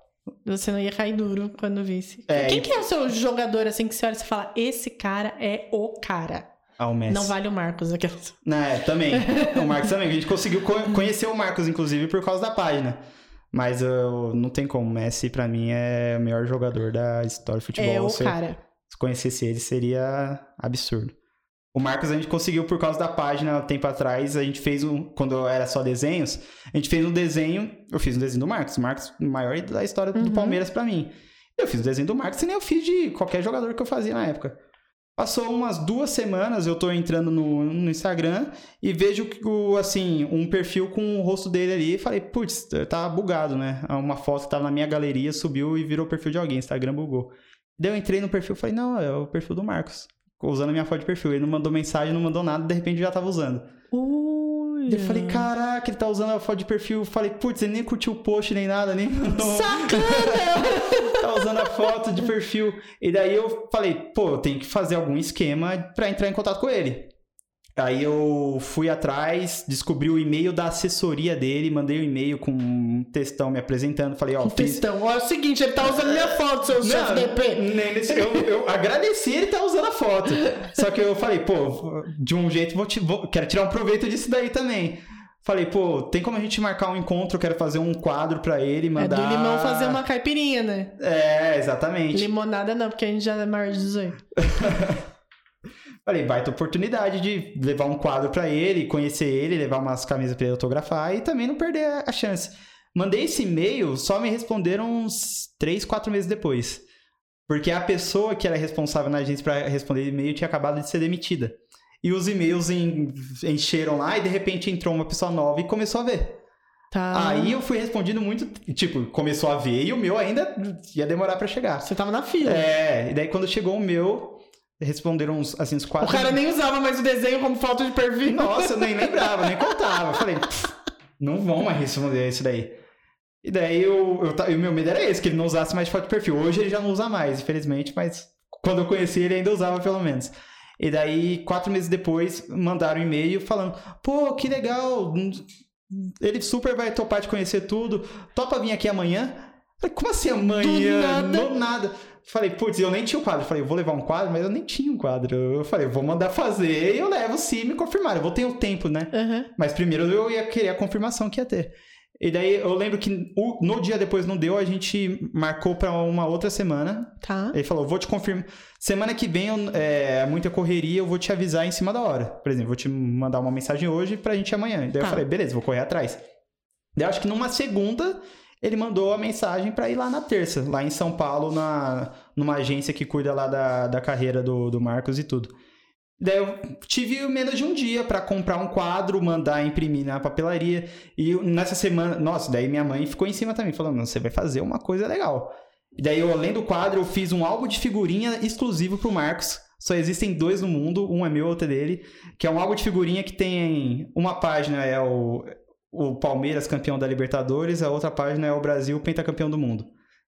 Você não ia cair duro quando visse. É, Quem que é o seu jogador assim que você olha e você fala, esse cara é o cara? ao Messi. Não vale o Marcos aqui. Não, é, também. o Marcos também. A gente conseguiu conhecer o Marcos, inclusive, por causa da página. Mas eu, não tem como. Messi, para mim, é o melhor jogador da história do futebol. É o se cara. Se conhecesse ele, seria absurdo. O Marcos a gente conseguiu por causa da página, tempo atrás, a gente fez um, quando era só desenhos, a gente fez um desenho, eu fiz um desenho do Marcos, o Marcos, maior da história uhum. do Palmeiras para mim. Eu fiz o um desenho do Marcos e nem eu fiz de qualquer jogador que eu fazia na época. Passou umas duas semanas, eu tô entrando no, no Instagram e vejo, assim, um perfil com o rosto dele ali e falei, putz, tá bugado, né? Uma foto que tava na minha galeria subiu e virou o perfil de alguém, Instagram bugou. Daí eu entrei no perfil e falei, não, é o perfil do Marcos. Usando a minha foto de perfil. Ele não mandou mensagem, não mandou nada, de repente já tava usando. Ui. Eu falei, caraca, ele tá usando a foto de perfil. Eu falei, putz, ele nem curtiu o post nem nada, nem mandou. Sacana! tá usando a foto de perfil. E daí eu falei, pô, eu tenho que fazer algum esquema para entrar em contato com ele. Aí eu fui atrás, descobri o e-mail da assessoria dele, mandei um e-mail com um textão me apresentando. Falei, ó. Um fiz... textão, olha é o seguinte, ele tá usando minha foto, seu chefe DP. Eu, eu agradeci ele tá usando a foto. Só que eu falei, pô, de um jeito vou, te, vou quero tirar um proveito disso daí também. Falei, pô, tem como a gente marcar um encontro? Quero fazer um quadro pra ele, mandar. É do limão fazer uma caipirinha, né? É, exatamente. Limonada não, porque a gente já é maior de 18. Falei, baita oportunidade de levar um quadro para ele, conhecer ele, levar umas camisas para ele autografar e também não perder a chance. Mandei esse e-mail, só me responderam uns 3, 4 meses depois. Porque a pessoa que era responsável na agência para responder e-mail tinha acabado de ser demitida. E os e-mails encheram lá e de repente entrou uma pessoa nova e começou a ver. Tá. Aí eu fui respondendo muito, tipo, começou a ver e o meu ainda ia demorar para chegar. Você tava na fila. É, e daí quando chegou o meu, responderam uns, assim, uns quatro... O cara nem usava mais o desenho como foto de perfil. Nossa, eu nem lembrava, nem contava. Falei, não vão mais responder isso daí. E daí eu, eu, o meu medo era esse, que ele não usasse mais foto de perfil. Hoje ele já não usa mais, infelizmente, mas quando eu conheci ele ainda usava pelo menos. E daí, quatro meses depois, mandaram um e-mail falando: pô, que legal, ele super vai topar de conhecer tudo, topa vir aqui amanhã? Falei, como assim amanhã? Do nada. Do nada. Falei, putz, eu nem tinha o quadro. Falei, eu vou levar um quadro, mas eu nem tinha um quadro. Eu falei, vou mandar fazer e eu levo se me confirmar. Eu vou ter o tempo, né? Uhum. Mas primeiro eu ia querer a confirmação que ia ter. E daí eu lembro que no dia depois não deu, a gente marcou para uma outra semana. Tá. Ele falou, vou te confirmar. Semana que vem é muita correria, eu vou te avisar em cima da hora. Por exemplo, vou te mandar uma mensagem hoje pra gente amanhã. Daí tá. eu falei, beleza, vou correr atrás. Daí eu acho que numa segunda ele mandou a mensagem para ir lá na terça, lá em São Paulo, na, numa agência que cuida lá da, da carreira do, do Marcos e tudo. Daí eu tive menos de um dia para comprar um quadro, mandar imprimir na papelaria. E nessa semana, nossa, daí minha mãe ficou em cima também, falando: você vai fazer uma coisa legal. E daí, eu, além do quadro, eu fiz um álbum de figurinha exclusivo pro Marcos. Só existem dois no mundo, um é meu, outro é dele. Que é um álbum de figurinha que tem uma página, é o o Palmeiras campeão da Libertadores, a outra página é o Brasil pentacampeão do mundo.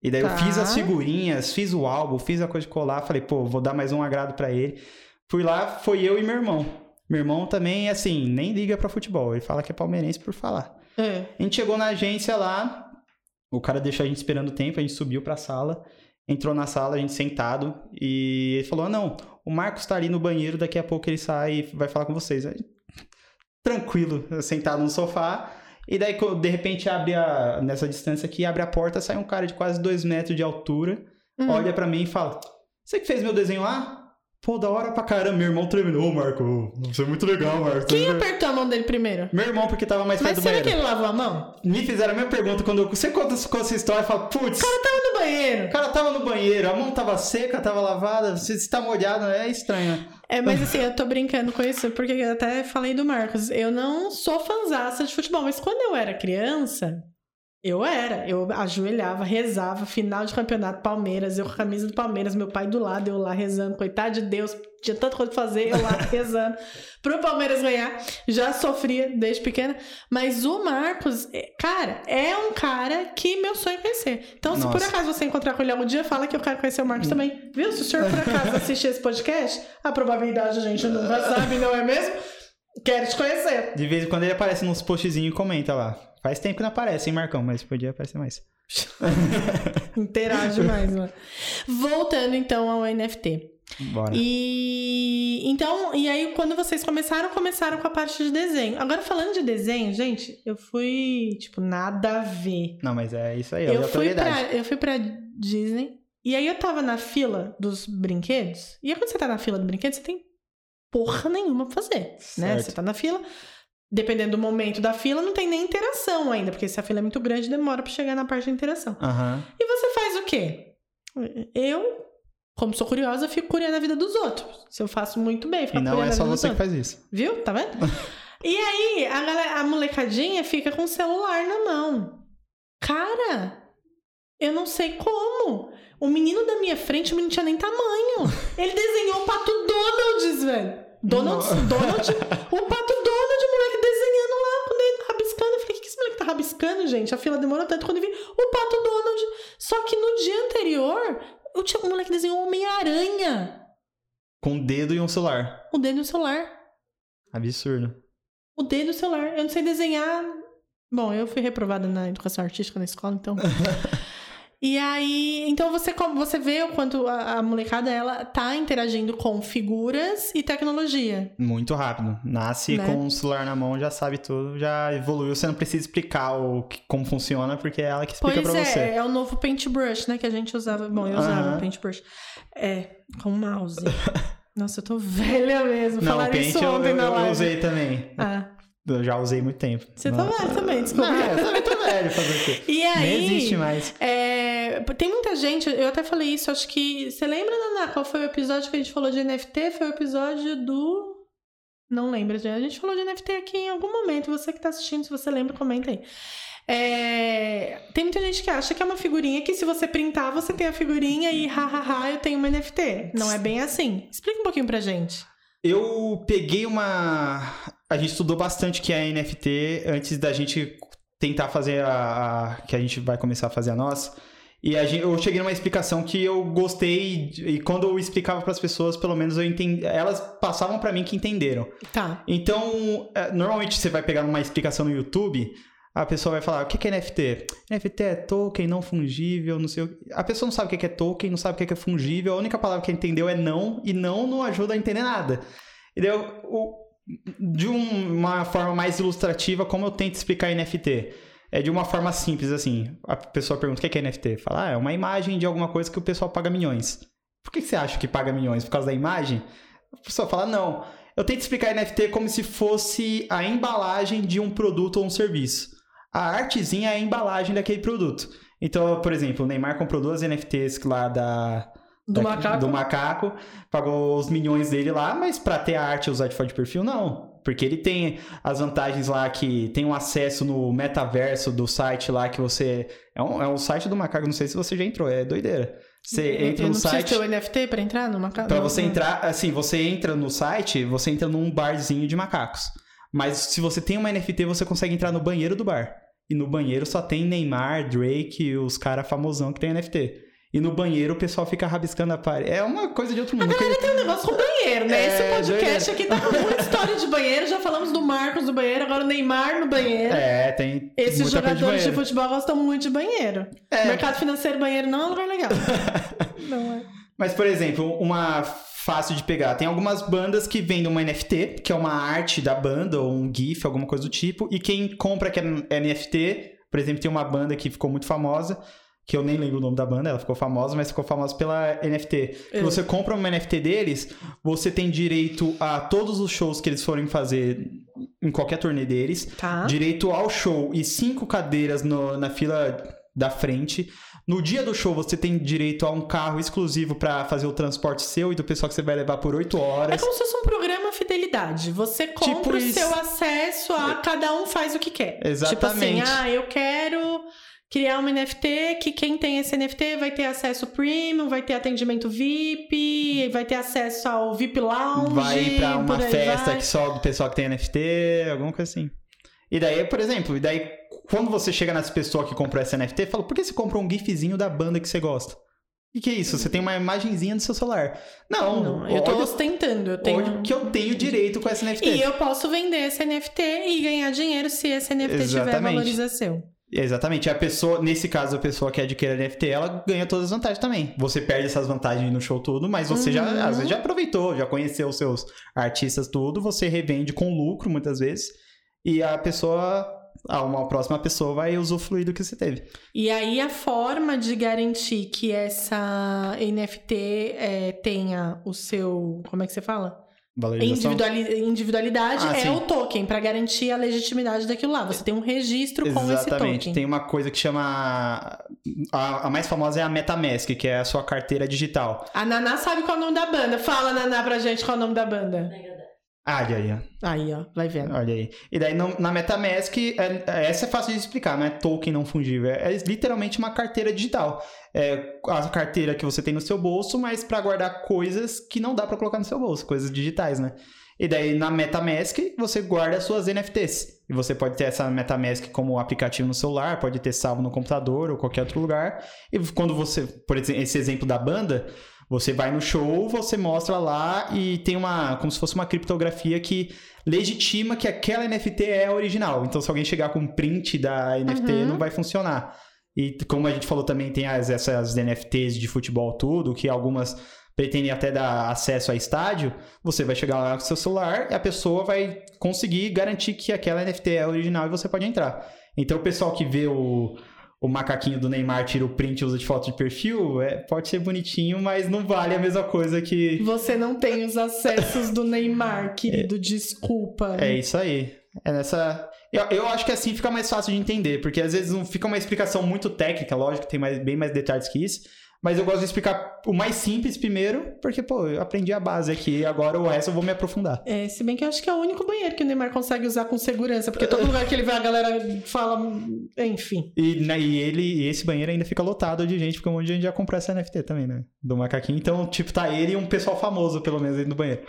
E daí tá. eu fiz as figurinhas, fiz o álbum, fiz a coisa de colar, falei, pô, vou dar mais um agrado para ele. Fui lá, foi eu e meu irmão. Meu irmão também, assim, nem liga para futebol, ele fala que é palmeirense por falar. É. A gente chegou na agência lá, o cara deixou a gente esperando tempo, a gente subiu pra sala, entrou na sala, a gente sentado, e ele falou: ah, não, o Marcos tá ali no banheiro, daqui a pouco ele sai e vai falar com vocês. Aí, tranquilo, sentado no sofá. E daí, de repente, abre a. Nessa distância aqui, abre a porta, sai um cara de quase dois metros de altura, uhum. olha para mim e fala: Você que fez meu desenho lá? Pô, da hora pra caramba. Meu irmão terminou, Marco. Você é muito legal, Marco. Quem apertou a mão dele primeiro? Meu irmão, porque tava mais perto Mas do será banheiro. que ele lavou a mão? Me fizeram a mesma pergunta quando eu... Você conta essa história e fala, putz, O cara tava no banheiro. o cara tava no banheiro, a mão tava seca, tava lavada, você está molhado, é estranho. É, mas assim, eu tô brincando com isso, porque eu até falei do Marcos. Eu não sou fanzaça de futebol, mas quando eu era criança, eu era. Eu ajoelhava, rezava, final de campeonato, Palmeiras, eu com a camisa do Palmeiras, meu pai do lado, eu lá rezando, coitado de Deus, tinha tanta coisa pra fazer, eu lá rezando, pro Palmeiras ganhar. Já sofria desde pequena, mas o Marcos, é- cara, é um cara que meu sonho é conhecer. Então, se por Nossa. acaso você encontrar com ele algum dia, fala que eu quero conhecer o Marcos também. Viu? Se o senhor por acaso assistir esse podcast, a probabilidade a gente nunca sabe, não é mesmo? Quero te conhecer. De vez em quando ele aparece nos postzinhos e comenta lá. Faz tempo que não aparece, hein, Marcão? Mas podia aparecer mais. Interage mais, mano. Voltando então ao NFT. Bora. E então, e aí quando vocês começaram, começaram com a parte de desenho. Agora falando de desenho, gente, eu fui, tipo, nada a ver. Não, mas é isso aí, é Eu fui, pra, eu fui pra Disney e aí eu tava na fila dos brinquedos. E aí quando você tá na fila do brinquedo, você tem porra nenhuma pra fazer, né? Certo. Você tá na fila, dependendo do momento da fila, não tem nem interação ainda, porque se a fila é muito grande, demora pra chegar na parte de interação. Aham. E você faz o quê? Eu, como sou curiosa, fico curiosa da vida dos outros. Se eu faço muito bem, fico E não é da só você que faz isso. Viu? Tá vendo? e aí, a, galera, a molecadinha fica com o celular na mão. Cara, eu não sei como. O menino da minha frente, o menino tinha nem tamanho. Ele desenhou o pato Donalds, velho. Donald, Nossa. Donald, o pato Donald, o moleque desenhando lá, quando ele rabiscando. Eu falei, o que que esse moleque tá rabiscando, gente? A fila demorou tanto quando eu vi o pato Donald. Só que no dia anterior, eu tinha, o moleque desenhou um Homem-Aranha. Com o dedo e um celular. O dedo no celular. Absurdo. O dedo no celular. Eu não sei desenhar. Bom, eu fui reprovada na educação artística na escola, então. e aí, então você você vê o quanto a, a molecada ela tá interagindo com figuras e tecnologia. Muito rápido. Nasce Né? com o celular na mão, já sabe tudo, já evoluiu. Você não precisa explicar o que- como funciona, porque é ela que explica pra é, você. é o novo paintbrush, né, que a gente usava. Bom, eu usava Aham. paintbrush. É, com mouse. Nossa, eu tô velha mesmo. Não, o Falaram Paint isso eu, ontem eu, na eu live. usei também. Ah, Eu já usei muito tempo. você tá Não. velho também, desculpa. Não, eu também tô velho fazer o quê? E aí, Nem existe mais. É, tem muita gente, eu até falei isso, acho que. Você lembra, Naná, qual foi o episódio que a gente falou de NFT? Foi o episódio do. Não lembro. A gente falou de NFT aqui em algum momento. Você que tá assistindo, se você lembra, comenta aí. É, Tem muita gente que acha que é uma figurinha que se você printar, você tem a figurinha e hahaha, eu tenho uma NFT. Não é bem assim. Explica um pouquinho pra gente. Eu peguei uma. A gente estudou bastante que é NFT antes da gente tentar fazer a- que a gente vai começar a fazer a nossa. E gente- eu cheguei numa explicação que eu gostei e quando eu explicava para as pessoas, pelo menos eu entendi, elas passavam para mim que entenderam. Tá. Então, é, normalmente você vai pegar uma explicação no YouTube, a pessoa vai falar: o que é NFT? NFT é token não fungível, não sei o A pessoa não sabe o que é token, não sabe o que é fungível, a única palavra que entendeu é não, e não não ajuda a entender nada. E daí, eu- o- de um- uma forma mais ilustrativa, como eu tento explicar NFT? É de uma forma simples, assim. A pessoa pergunta: o que que é NFT? Fala: ah, é uma imagem de alguma coisa que o pessoal paga milhões. Por que você acha que paga milhões? Por causa da imagem? A pessoa fala: não. Eu tento explicar NFT como se fosse a embalagem de um produto ou um serviço. A artezinha é a embalagem daquele produto. Então, por exemplo, o Neymar comprou duas NFTs lá da, Do da- macaco. do macaco, pagou os milhões dele lá, mas pra ter a arte e usar de foto de perfil, não. Porque ele tem as vantagens lá que tem um acesso no metaverso do site lá que você. É um, é um site do macaco, não sei se você já entrou, é doideira. Você Eu- entra eu no site. ter o NFT pra entrar numa casa? Pra você entrar, assim, você entra no site, você entra num barzinho de macacos. Mas se você tem uma NFT, você consegue entrar no banheiro do bar. E no banheiro só tem Neymar, Drake e os caras famosão que tem NFT. E no banheiro o pessoal fica rabiscando a parede. É uma coisa de outro mundo. Agora tem um negócio com banheiro, né? É, Esse podcast aqui tá com muita história de banheiro. Já falamos do Marcos do banheiro, agora o Neymar no banheiro. É, tem Esses de jogadores de, banheiro. futebol gostam muito de banheiro. É. Mercado financeiro, banheiro não é um lugar legal. não é. Mas, por exemplo, uma fácil de pegar. Tem algumas bandas que vendem uma NFT, que é uma arte da banda, ou um GIF, alguma coisa do tipo. E quem compra que é NFT, por exemplo, tem uma banda que ficou muito famosa, que eu nem lembro o nome da banda, ela ficou famosa, mas ficou famosa pela NFT. É. Você compra uma NFT deles, você tem direito a todos os shows que eles forem fazer em qualquer turnê deles, Tá. direito ao show e cinco cadeiras no- na fila da frente. No dia do show, você tem direito a um carro exclusivo pra fazer o transporte seu e do pessoal que você vai levar por oito É horas. como se fosse um programa fidelidade. Você compra Tipo o isso. seu acesso a cada um faz o que quer. Exatamente. Tipo assim, ah, eu quero criar uma NFT que quem tem esse NFT vai ter acesso premium, vai ter atendimento VIP, vai ter acesso ao VIP Lounge. vai pra uma festa vai. que só do pessoal que tem NFT, alguma coisa assim. E daí, por exemplo, e daí quando você chega nas pessoas que comprou essa NFT, fala, por que você comprou um gifzinho da banda que você gosta? O que, é isso? Você tem uma imagenzinha do seu celular. Não, Não, eu tô olha, ostentando, eu tenho. que eu tenho direito com essa NFT. E eu posso vender esse NFT e ganhar dinheiro se esse NFT tiver Exatamente. valorização. Exatamente. A pessoa, nesse caso, a pessoa que adquire a NFT, ela ganha todas as vantagens também. Você perde essas vantagens no show todo, mas você Uhum. já, às vezes, já aproveitou, já conheceu os seus artistas tudo, você revende com lucro muitas vezes, e a pessoa, a uma próxima pessoa vai usufruir do que você teve. E aí a forma de garantir que essa NFT é, tenha o seu. Como é que você fala? Individuali- individualidade Ah, é sim. o token, pra garantir a legitimidade daquilo lá. Você tem um registro com esse Exatamente. token. Tem uma coisa que chama. A, a mais famosa é a Metamask, que é a sua carteira digital. A Naná sabe qual é o nome da banda. Fala, Naná, pra gente qual é o nome da banda. Ah, e aí, ó. Aí, ó, vai vendo. Olha aí. E daí no- na Metamask, é- é- essa é fácil de explicar, não é token não fungível. É, é literalmente uma carteira digital. É a carteira que você tem no seu bolso, mas para guardar coisas que não dá para colocar no seu bolso, coisas digitais, né? E daí na Metamask você guarda as suas NFTs. E você pode ter essa Metamask como aplicativo no celular, pode ter salvo no computador ou qualquer outro lugar. E quando você, por exemplo, esse exemplo da banda, você vai no show, você mostra lá e tem uma, como se fosse uma criptografia que legitima que aquela NFT é original. Então, se alguém chegar com um print da NFT, Uhum. não vai funcionar. E como a gente falou também, tem as, essas NFTs de futebol tudo, que algumas pretendem até dar acesso a estádio. Você vai chegar lá com seu celular e a pessoa vai conseguir garantir que aquela NFT é original e você pode entrar. Então, o pessoal que vê o, o macaquinho do Neymar, tira o print e usa de foto de perfil, é, pode ser bonitinho, mas não vale a mesma coisa que... Você não tem os acessos do Neymar, querido. Desculpa. É isso aí. É nessa. Eu, eu acho que assim fica mais fácil de entender, porque às vezes não fica uma explicação muito técnica, lógico que tem mais, bem mais detalhes que isso. Mas eu gosto de explicar o mais simples primeiro, porque, pô, eu aprendi a base aqui, agora o resto eu vou me aprofundar. É, se bem que eu acho que é o único banheiro que o Neymar consegue usar com segurança, porque todo lugar que ele vai a galera fala. Enfim. E, né, e ele, e esse banheiro ainda fica lotado de gente, porque um monte de gente já comprou essa NFT também, né? Do macaquinho. Então, tipo, tá ele e um pessoal famoso, pelo menos, dentro do banheiro.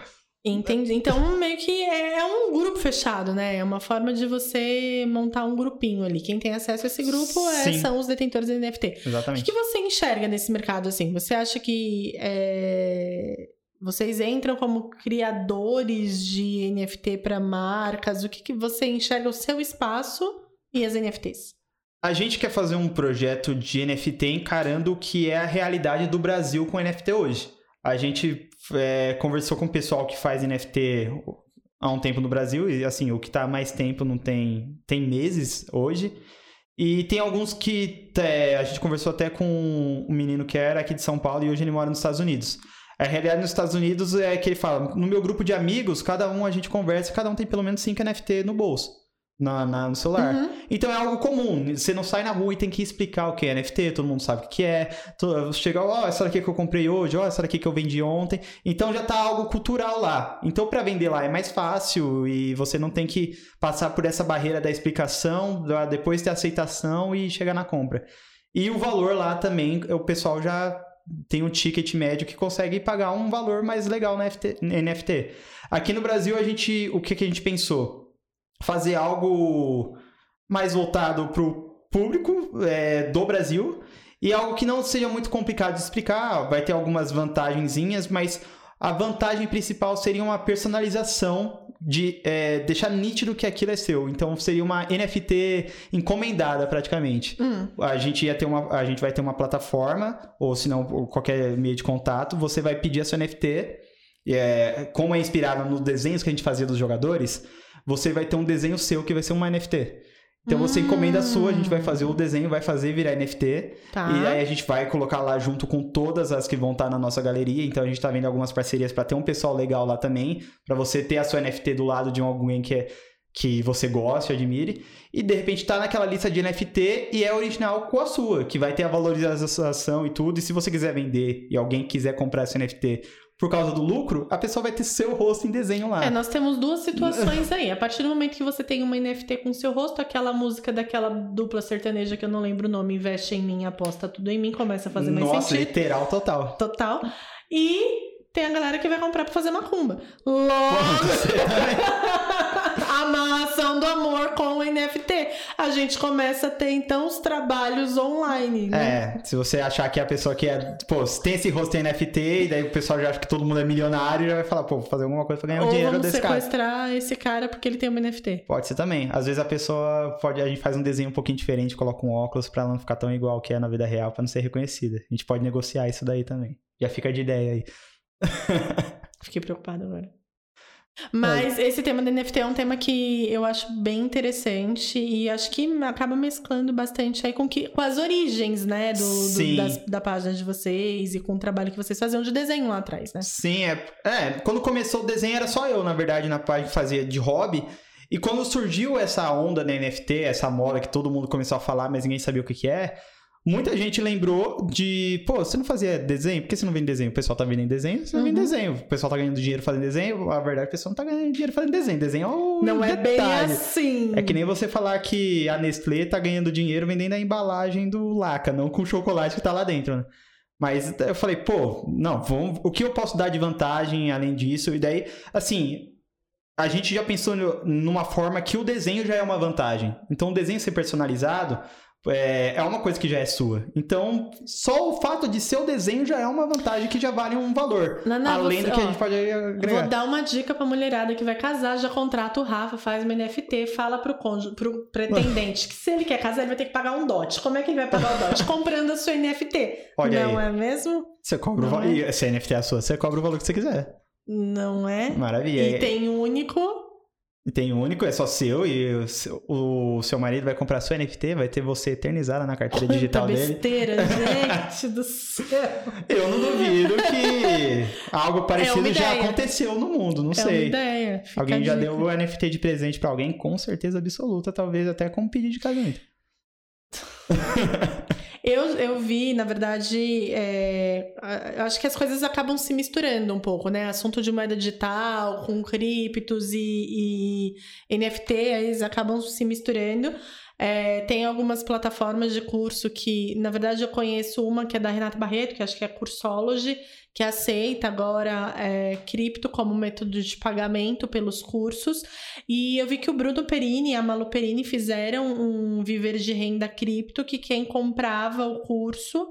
Entendi. Então, meio que é, é um grupo fechado, né? É uma forma de você montar um grupinho ali. Quem tem acesso a esse grupo é- são os detentores de NFT. O que, Exatamente. que você enxerga nesse mercado assim? Você acha que é, vocês entram como criadores de NFT para marcas? O que, que você enxerga o seu espaço e as NFTs? A gente quer fazer um projeto de NFT encarando o que é a realidade do Brasil com NFT hoje. A gente é, conversou com o pessoal que faz NFT há um tempo no Brasil, e assim, o que está há mais tempo não tem, tem meses hoje. E tem alguns que é, a gente conversou até com um menino que era aqui de São Paulo e hoje ele mora nos Estados Unidos. A realidade nos Estados Unidos é que ele fala: no meu grupo de amigos, cada um a gente conversa, cada um tem pelo menos 5 NFT no bolso, na, na- no celular. Uhum. Então é algo comum. Você não sai na rua e tem que explicar o que é NFT, todo mundo sabe o que é. Chega, ó, essa daqui que eu comprei hoje, ó, essa daqui que eu vendi ontem. Então já tá algo cultural lá. Então para vender lá é mais fácil e você não tem que passar por essa barreira da explicação, depois ter aceitação e chegar na compra. E o valor lá também, o pessoal já tem um ticket médio que consegue pagar um valor mais legal na FT NFT. Aqui no Brasil, a gente, o que, que a gente pensou? Fazer algo mais voltado para o público é, do Brasil e algo que não seja muito complicado de explicar. Vai ter algumas vantagenzinhas, mas a vantagem principal seria uma personalização de é, deixar nítido que aquilo é seu. Então seria uma NFT encomendada praticamente. Hum. A gente ia ter uma, a gente vai ter uma plataforma ou se não qualquer meio de contato. Você vai pedir a sua NFT. é, como é inspirado nos desenhos que a gente fazia dos jogadores, você vai ter um desenho seu que vai ser uma NFT. Então você encomenda a sua, a gente vai fazer o desenho, vai fazer virar NFT. Tá. E aí a gente vai colocar lá junto com todas as que vão estar na nossa galeria. Então a gente tá vendo algumas parcerias para ter um pessoal legal lá também, para você ter a sua NFT do lado de alguém que é que você goste, admire, e de repente tá naquela lista de NFT e é original com a sua, que vai ter a valorização e tudo. E se você quiser vender e alguém quiser comprar esse NFT por causa do lucro, a pessoa vai ter seu rosto em desenho lá. É, nós temos duas situações aí. A partir do momento que você tem uma NFT com seu rosto, aquela música daquela dupla sertaneja que eu não lembro o nome, investe em mim, aposta tudo em mim, começa a fazer mais Nossa, sentido. literal total. Total. E tem a galera que vai comprar pra fazer macumba. Logo, a ação do amor com o NFT. A gente começa a ter, então, os trabalhos online, né? É, se você achar que a pessoa que é, pô, tem esse rosto em NFT, e daí o pessoal já acha que todo mundo é milionário, já vai falar, pô, vou fazer alguma coisa pra ganhar o Ou dinheiro vamos desse cara. sequestrar esse cara porque ele tem um NFT. Pode ser também. Às vezes a pessoa pode. A gente faz um desenho um pouquinho diferente, coloca um óculos pra ela não ficar tão igual que é na vida real, pra não ser reconhecida. A gente pode negociar isso daí também. Já fica de ideia aí. Fiquei preocupada agora. Mas esse tema do NFT é um tema que eu acho bem interessante e acho que acaba mesclando bastante aí com, que, com as origens, né, do, do- das- da página de vocês e com o trabalho que vocês faziam de desenho lá atrás, né? Sim, é. É, quando começou o desenho era só eu, na verdade, na página que fazia de hobby. E quando surgiu essa onda da NFT, essa moda que todo mundo começou a falar, mas ninguém sabia o que, que é, muita gente lembrou de, pô, você não fazia desenho? Por que você não vende desenho? O pessoal tá vendendo desenho, você não vende Uhum. desenho. O pessoal tá ganhando dinheiro fazendo desenho, a verdade é que o pessoal não tá ganhando dinheiro fazendo desenho. Desenho é um Não é bem detalhe. assim. É que nem você falar que a Nestlé tá ganhando dinheiro vendendo a embalagem do Laca, não com o chocolate que tá lá dentro, né? Mas eu falei, pô, não, vamos, o que eu posso dar de vantagem além disso? E daí, assim, a gente já pensou numa forma que o desenho já é uma vantagem. Então, o desenho ser personalizado é, é uma coisa que já é sua. Então, só o fato de ser o desenho já é uma vantagem que já vale um valor. Naná, além você- do que a ó, gente pode agregar. Vou dar uma dica pra mulherada que vai casar, já contrata o Rafa, faz uma NFT, fala pro, cônjuge, pro pretendente que se ele quer casar, ele vai ter que pagar um dote. Como é que ele vai pagar o dote? Comprando a sua NFT. Olha Não aí. é mesmo? Você cobra o Não valor. é? Se a NFT é a sua, você cobra o valor que você quiser. Não é? Maravilha. E tem um único. E tem um único, é só seu, e o seu, o seu marido vai comprar sua NFT, vai ter você eternizada na carteira digital Quanta dele. besteira, gente do céu. Eu não duvido que algo parecido uma já aconteceu no mundo, não É uma sei. ideia. Fica Alguém já deu o NFT de presente pra alguém, com certeza absoluta, talvez até com um pedido de casamento. Eu, eu vi, na verdade, é, acho que as coisas acabam se misturando um pouco, né? Assunto de moeda digital, com criptos e, e acabam se misturando. É, tem algumas plataformas de curso que, na verdade, eu conheço uma que é da Renata Barreto, que acho que é Cursology, que aceita agora é, cripto como método de pagamento pelos cursos. E eu vi que o Bruno Perini e a Malu Perini fizeram um viver de renda cripto que quem comprava o curso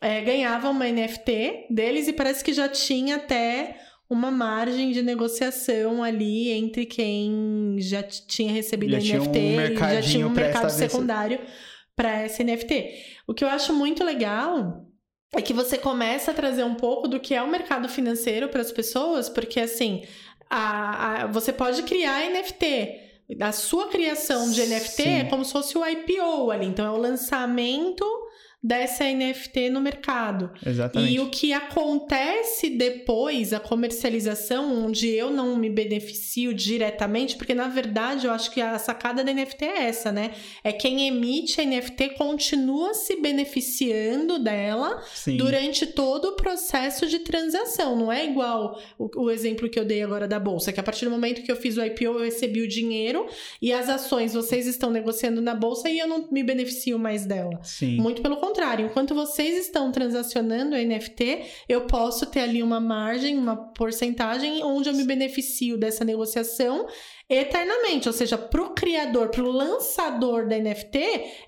é, ganhava uma NFT deles e parece que já tinha até uma margem de negociação ali entre quem já tinha recebido Já tinha um NFT e já tinha um mercado secundário para essa NFT. O que eu acho muito legal é que você começa a trazer um pouco do que é o mercado financeiro para as pessoas, porque assim, a, a- você pode criar NFT. A sua criação de NFT Sim. é como se fosse o IPO ali. Então, é o lançamento dessa NFT no mercado. Exatamente. E o que acontece depois, a comercialização, onde eu não me beneficio diretamente, porque na verdade eu acho que a sacada da NFT é essa, né? É quem emite a NFT continua se beneficiando dela Sim. durante todo o processo de transação. Não é igual o, o exemplo que eu dei agora da bolsa, que a partir do momento que eu fiz o IPO, eu recebi o dinheiro e as ações vocês estão negociando na bolsa e eu não me beneficio mais dela. Sim. Muito pelo contrário, enquanto vocês estão transacionando o NFT, eu posso ter ali uma margem, uma porcentagem onde eu me beneficio dessa negociação eternamente. Ou seja, pro criador, pro lançador da NFT,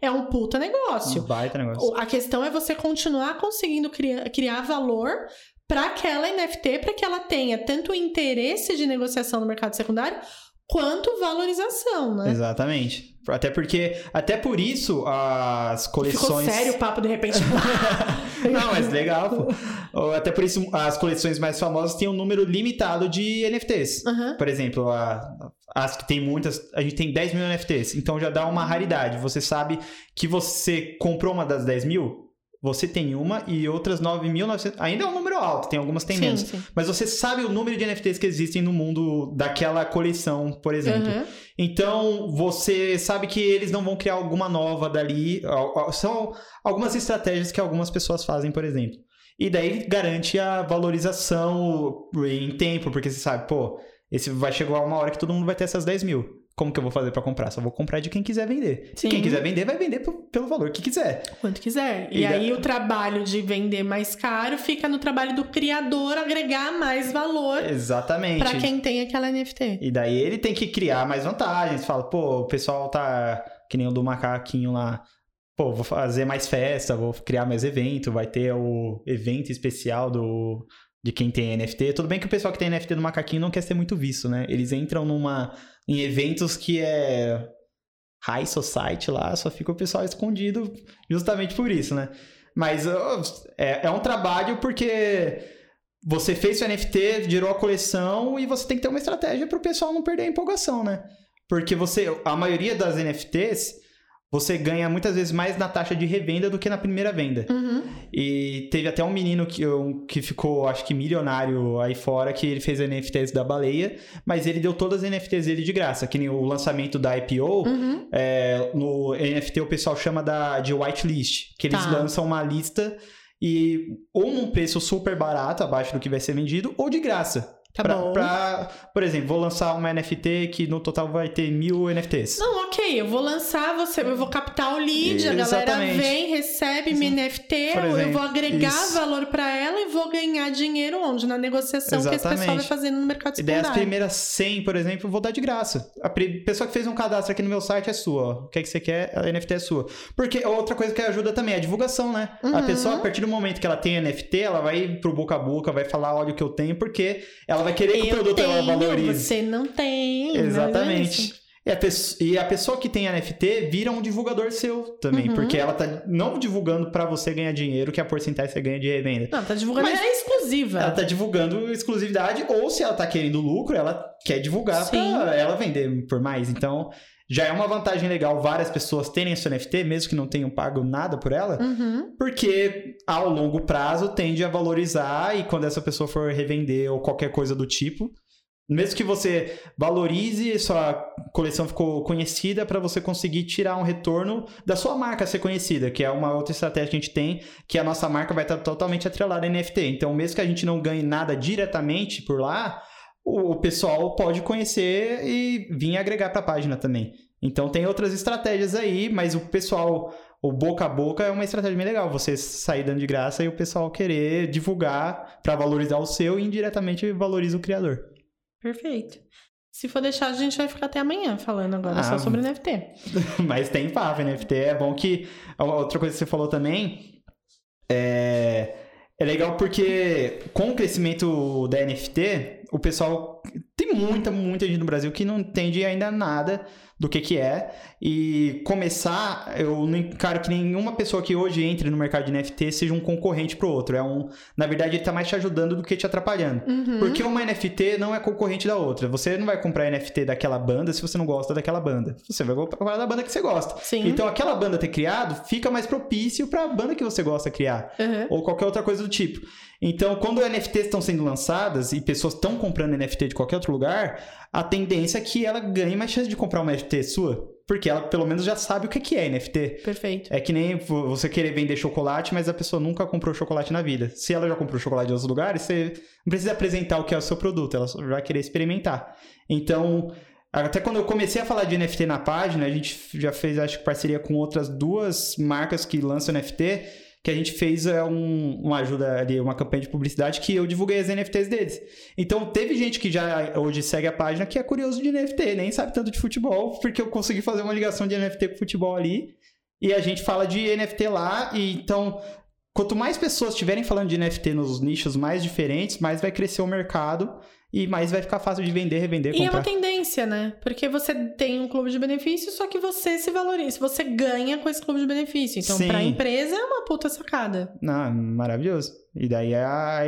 é um puta negócio. Um baita negócio. A questão é você continuar conseguindo criar, criar valor para aquela NFT, para que ela tenha tanto interesse de negociação no mercado secundário quanto valorização, né? Exatamente. Até porque, até por isso, as Ficou coleções. sério o papo de repente. Não, mas legal, pô. Até por isso, as coleções mais famosas têm um número limitado de NFTs. Aham. Por exemplo, a, as que tem muitas, a gente tem 10 mil NFTs, então já dá uma raridade. Você sabe que você comprou uma das 10 mil, você tem uma e outras 9.900. Ainda é um número alto, tem algumas que tem Sim, menos. sim. Mas você sabe o número de NFTs que existem no mundo daquela coleção, por exemplo. Uhum. Então, você sabe que eles não vão criar alguma nova dali. Al- al- São algumas estratégias que algumas pessoas fazem, por exemplo. E daí garante a valorização em tempo, porque você sabe, pô, esse vai chegar uma hora que todo mundo vai ter essas 10 mil. Como que eu vou fazer pra comprar? Só vou comprar de quem quiser vender. Sim. E quem quiser vender, vai vender pelo valor que quiser. Quanto quiser. E, E aí da- o trabalho de vender mais caro fica no trabalho do criador agregar mais valor Exatamente. pra quem tem aquela NFT. E daí ele tem que criar mais vantagens. Fala, pô, o pessoal tá que nem o do macaquinho lá. Pô, vou fazer mais festa, vou criar mais evento, vai ter o evento especial do de quem tem NFT. Tudo bem que o pessoal que tem NFT do macaquinho não quer ser muito visto, né? Eles entram numa em eventos que é high society lá, só fica o pessoal escondido justamente por isso, né? Mas é, é um trabalho porque você fez seu NFT, gerou a coleção e você tem que ter uma estratégia para o pessoal não perder a empolgação, né? Porque você, a maioria das NFTs, você ganha muitas vezes mais na taxa de revenda do que na primeira venda. Uhum. E teve até um menino que, um- que ficou, acho que milionário aí fora, que ele fez NFTs da baleia, mas ele deu todas as NFTs dele de graça, que nem o lançamento da IPO. Uhum. É, no NFT o pessoal chama da, de whitelist, que eles Tá. lançam uma lista e ou num preço super barato, abaixo do que vai ser vendido, ou de graça. Tá Pra- bom. pra- por exemplo, vou lançar uma NFT que no total vai ter mil NFTs. Não, ok, eu vou lançar, você, eu vou captar o lead, a galera Exatamente. vem, recebe minha NFT, Por eu- exemplo, vou agregar isso. valor pra ela e vou ganhar dinheiro onde? Na negociação que esse pessoal vai Exatamente. fazendo no mercado E daí as secundário. primeiras 100, por exemplo, eu vou dar de graça. A pessoa que fez um cadastro aqui no meu site é sua. ó. O que, é que você quer, a NFT é sua. Porque outra coisa que ajuda também é a divulgação, né? A Uhum. pessoa, a partir do momento que ela tem NFT, ela vai pro boca a boca, vai falar, olha o que eu tenho, porque ela vai querer que o produto ela tenho, valorize. você não tem. é Exatamente. isso. E a, pesso- e a pessoa que tem NFT vira um divulgador seu também, Uhum. porque ela tá não divulgando pra você ganhar dinheiro, que é a porcentagem você ganha de revenda. Não, tá divulgando, Mas- é exclusiva. Ela tá divulgando exclusividade, ou se ela tá querendo lucro, ela quer divulgar Sim. pra ela vender por mais. Então, já é uma vantagem legal várias pessoas terem seu NFT, mesmo que não tenham pago nada por ela, Uhum. porque ao longo prazo tende a valorizar e quando essa pessoa for revender ou qualquer coisa do tipo, mesmo que você valorize, sua coleção ficou conhecida para você conseguir tirar um retorno da sua marca ser conhecida, que é uma outra estratégia que a gente tem, que a nossa marca vai estar totalmente atrelada a NFT. Então, mesmo que a gente não ganhe nada diretamente por lá, o pessoal pode conhecer e vir agregar para a página também. Então, tem outras estratégias aí, mas o pessoal o boca a boca é uma estratégia bem legal. Você sair dando de graça e o pessoal querer divulgar para valorizar o seu e indiretamente valoriza o criador. Perfeito. Se for deixar, a gente vai ficar até amanhã falando agora Ah, só sobre NFT. Mas tem papo, NFT. É bom que. Outra coisa que você falou também é. É legal porque com o crescimento da NFT, o pessoal. Tem muita, muita gente no Brasil que não entende ainda nada do que que é. E começar, eu não encaro que nenhuma pessoa que hoje entre no mercado de NFT seja um concorrente pro outro. É um, na verdade, ele tá mais te ajudando do que te atrapalhando. Uhum. Porque uma NFT não é concorrente da outra. Você não vai comprar NFT daquela banda se você não gosta daquela banda. Você vai comprar da banda que você gosta. Sim. Então, aquela banda ter criado fica mais propício para a banda que você gosta criar. Uhum. Ou qualquer outra coisa do tipo. Então, quando NFTs estão sendo lançadas e pessoas estão comprando NFT de qualquer outro lugar, a tendência é que ela ganhe mais chance de comprar uma NFT sua. Porque ela, pelo menos, já sabe o que que é NFT. Perfeito. É que nem vo- você querer vender chocolate, mas a pessoa nunca comprou chocolate na vida. Se ela já comprou chocolate em outros lugares, você não precisa apresentar o que é o seu produto, ela só vai querer experimentar. Então, até quando eu comecei a falar de NFT na página, a gente já fez, acho que, parceria com outras duas marcas que lançam NFT, que a gente fez é, um- uma ajuda ali, uma campanha de publicidade que eu divulguei as NFTs deles. Então, teve gente que já hoje segue a página que é curioso de NFT, nem sabe tanto de futebol, porque eu consegui fazer uma ligação de NFT com futebol ali. E a gente fala de NFT lá, e então, quanto mais pessoas estiverem falando de NFT nos nichos mais diferentes, mais vai crescer o mercado e mais vai ficar fácil de vender, revender, E é comprar. uma tendência, né? Porque você tem um clube de benefícios, só que você se valoriza, você ganha com esse clube de benefício. Então, Sim. pra empresa é uma puta sacada. Não, maravilhoso. E daí a,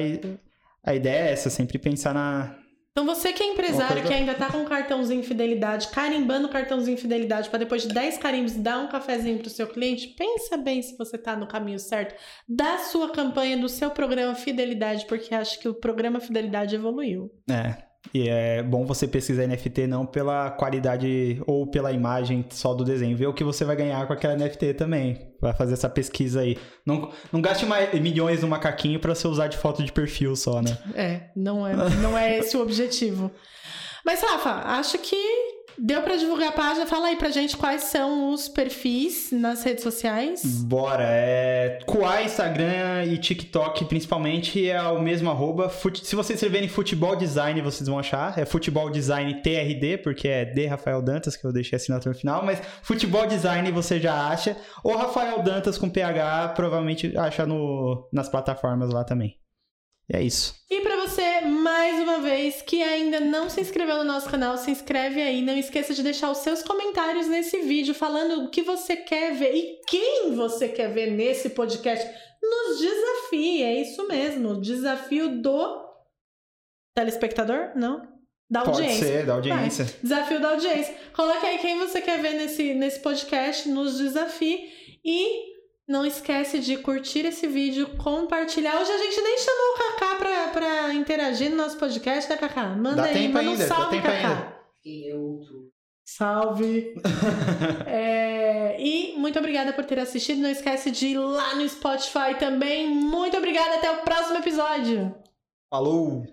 a ideia é essa, sempre pensar na, Então você que é empresário coisa- que ainda tá com cartãozinho fidelidade, carimbando o cartãozinho fidelidade para depois de 10 carimbos dar um cafezinho pro seu cliente, pensa bem se você tá no caminho certo da sua campanha, do seu programa Fidelidade, porque acho que o programa Fidelidade evoluiu. É. E é bom você pesquisar NFT não pela qualidade ou pela imagem só do desenho, ver o que você vai ganhar com aquela NFT também. Vai fazer essa pesquisa aí. Não, não gaste mais milhões no macaquinho pra você usar de foto de perfil só, né? É, não é, não é esse o objetivo. Mas, Rafa, acho que deu pra divulgar a página. Fala aí pra gente quais são os perfis nas redes sociais. Bora, é. Kuai, Instagram e TikTok, principalmente, é o mesmo arroba. Fute- Se vocês escreverem futebol design, vocês vão achar. É futebol design TRD, porque é D Rafael Dantas, que eu deixei a assinatura no final, mas futebol design você já acha. Ou Rafael Dantas com PH, provavelmente acha no, nas plataformas lá também. E é isso. E pra você, mais uma vez, que ainda não se inscreveu no nosso canal, se inscreve aí. Não esqueça de deixar os seus comentários nesse vídeo, falando o que você quer ver e quem você quer ver nesse podcast. Nos desafie, é isso mesmo. Desafio do telespectador? Não? Da Pode audiência. ser, da audiência. Desafio da audiência. Coloque aí quem você quer ver nesse, nesse podcast, nos desafie. E não esquece de curtir esse vídeo, compartilhar. Hoje a gente nem chamou o Kaká pra, pra interagir no nosso podcast, né, Kaká? Manda Dá aí, tempo manda um ainda, dá salve, Kaká. outro? Salve! É, e muito obrigada por ter assistido. Não esquece de ir lá no Spotify também. Muito obrigada, até o próximo episódio. Falou!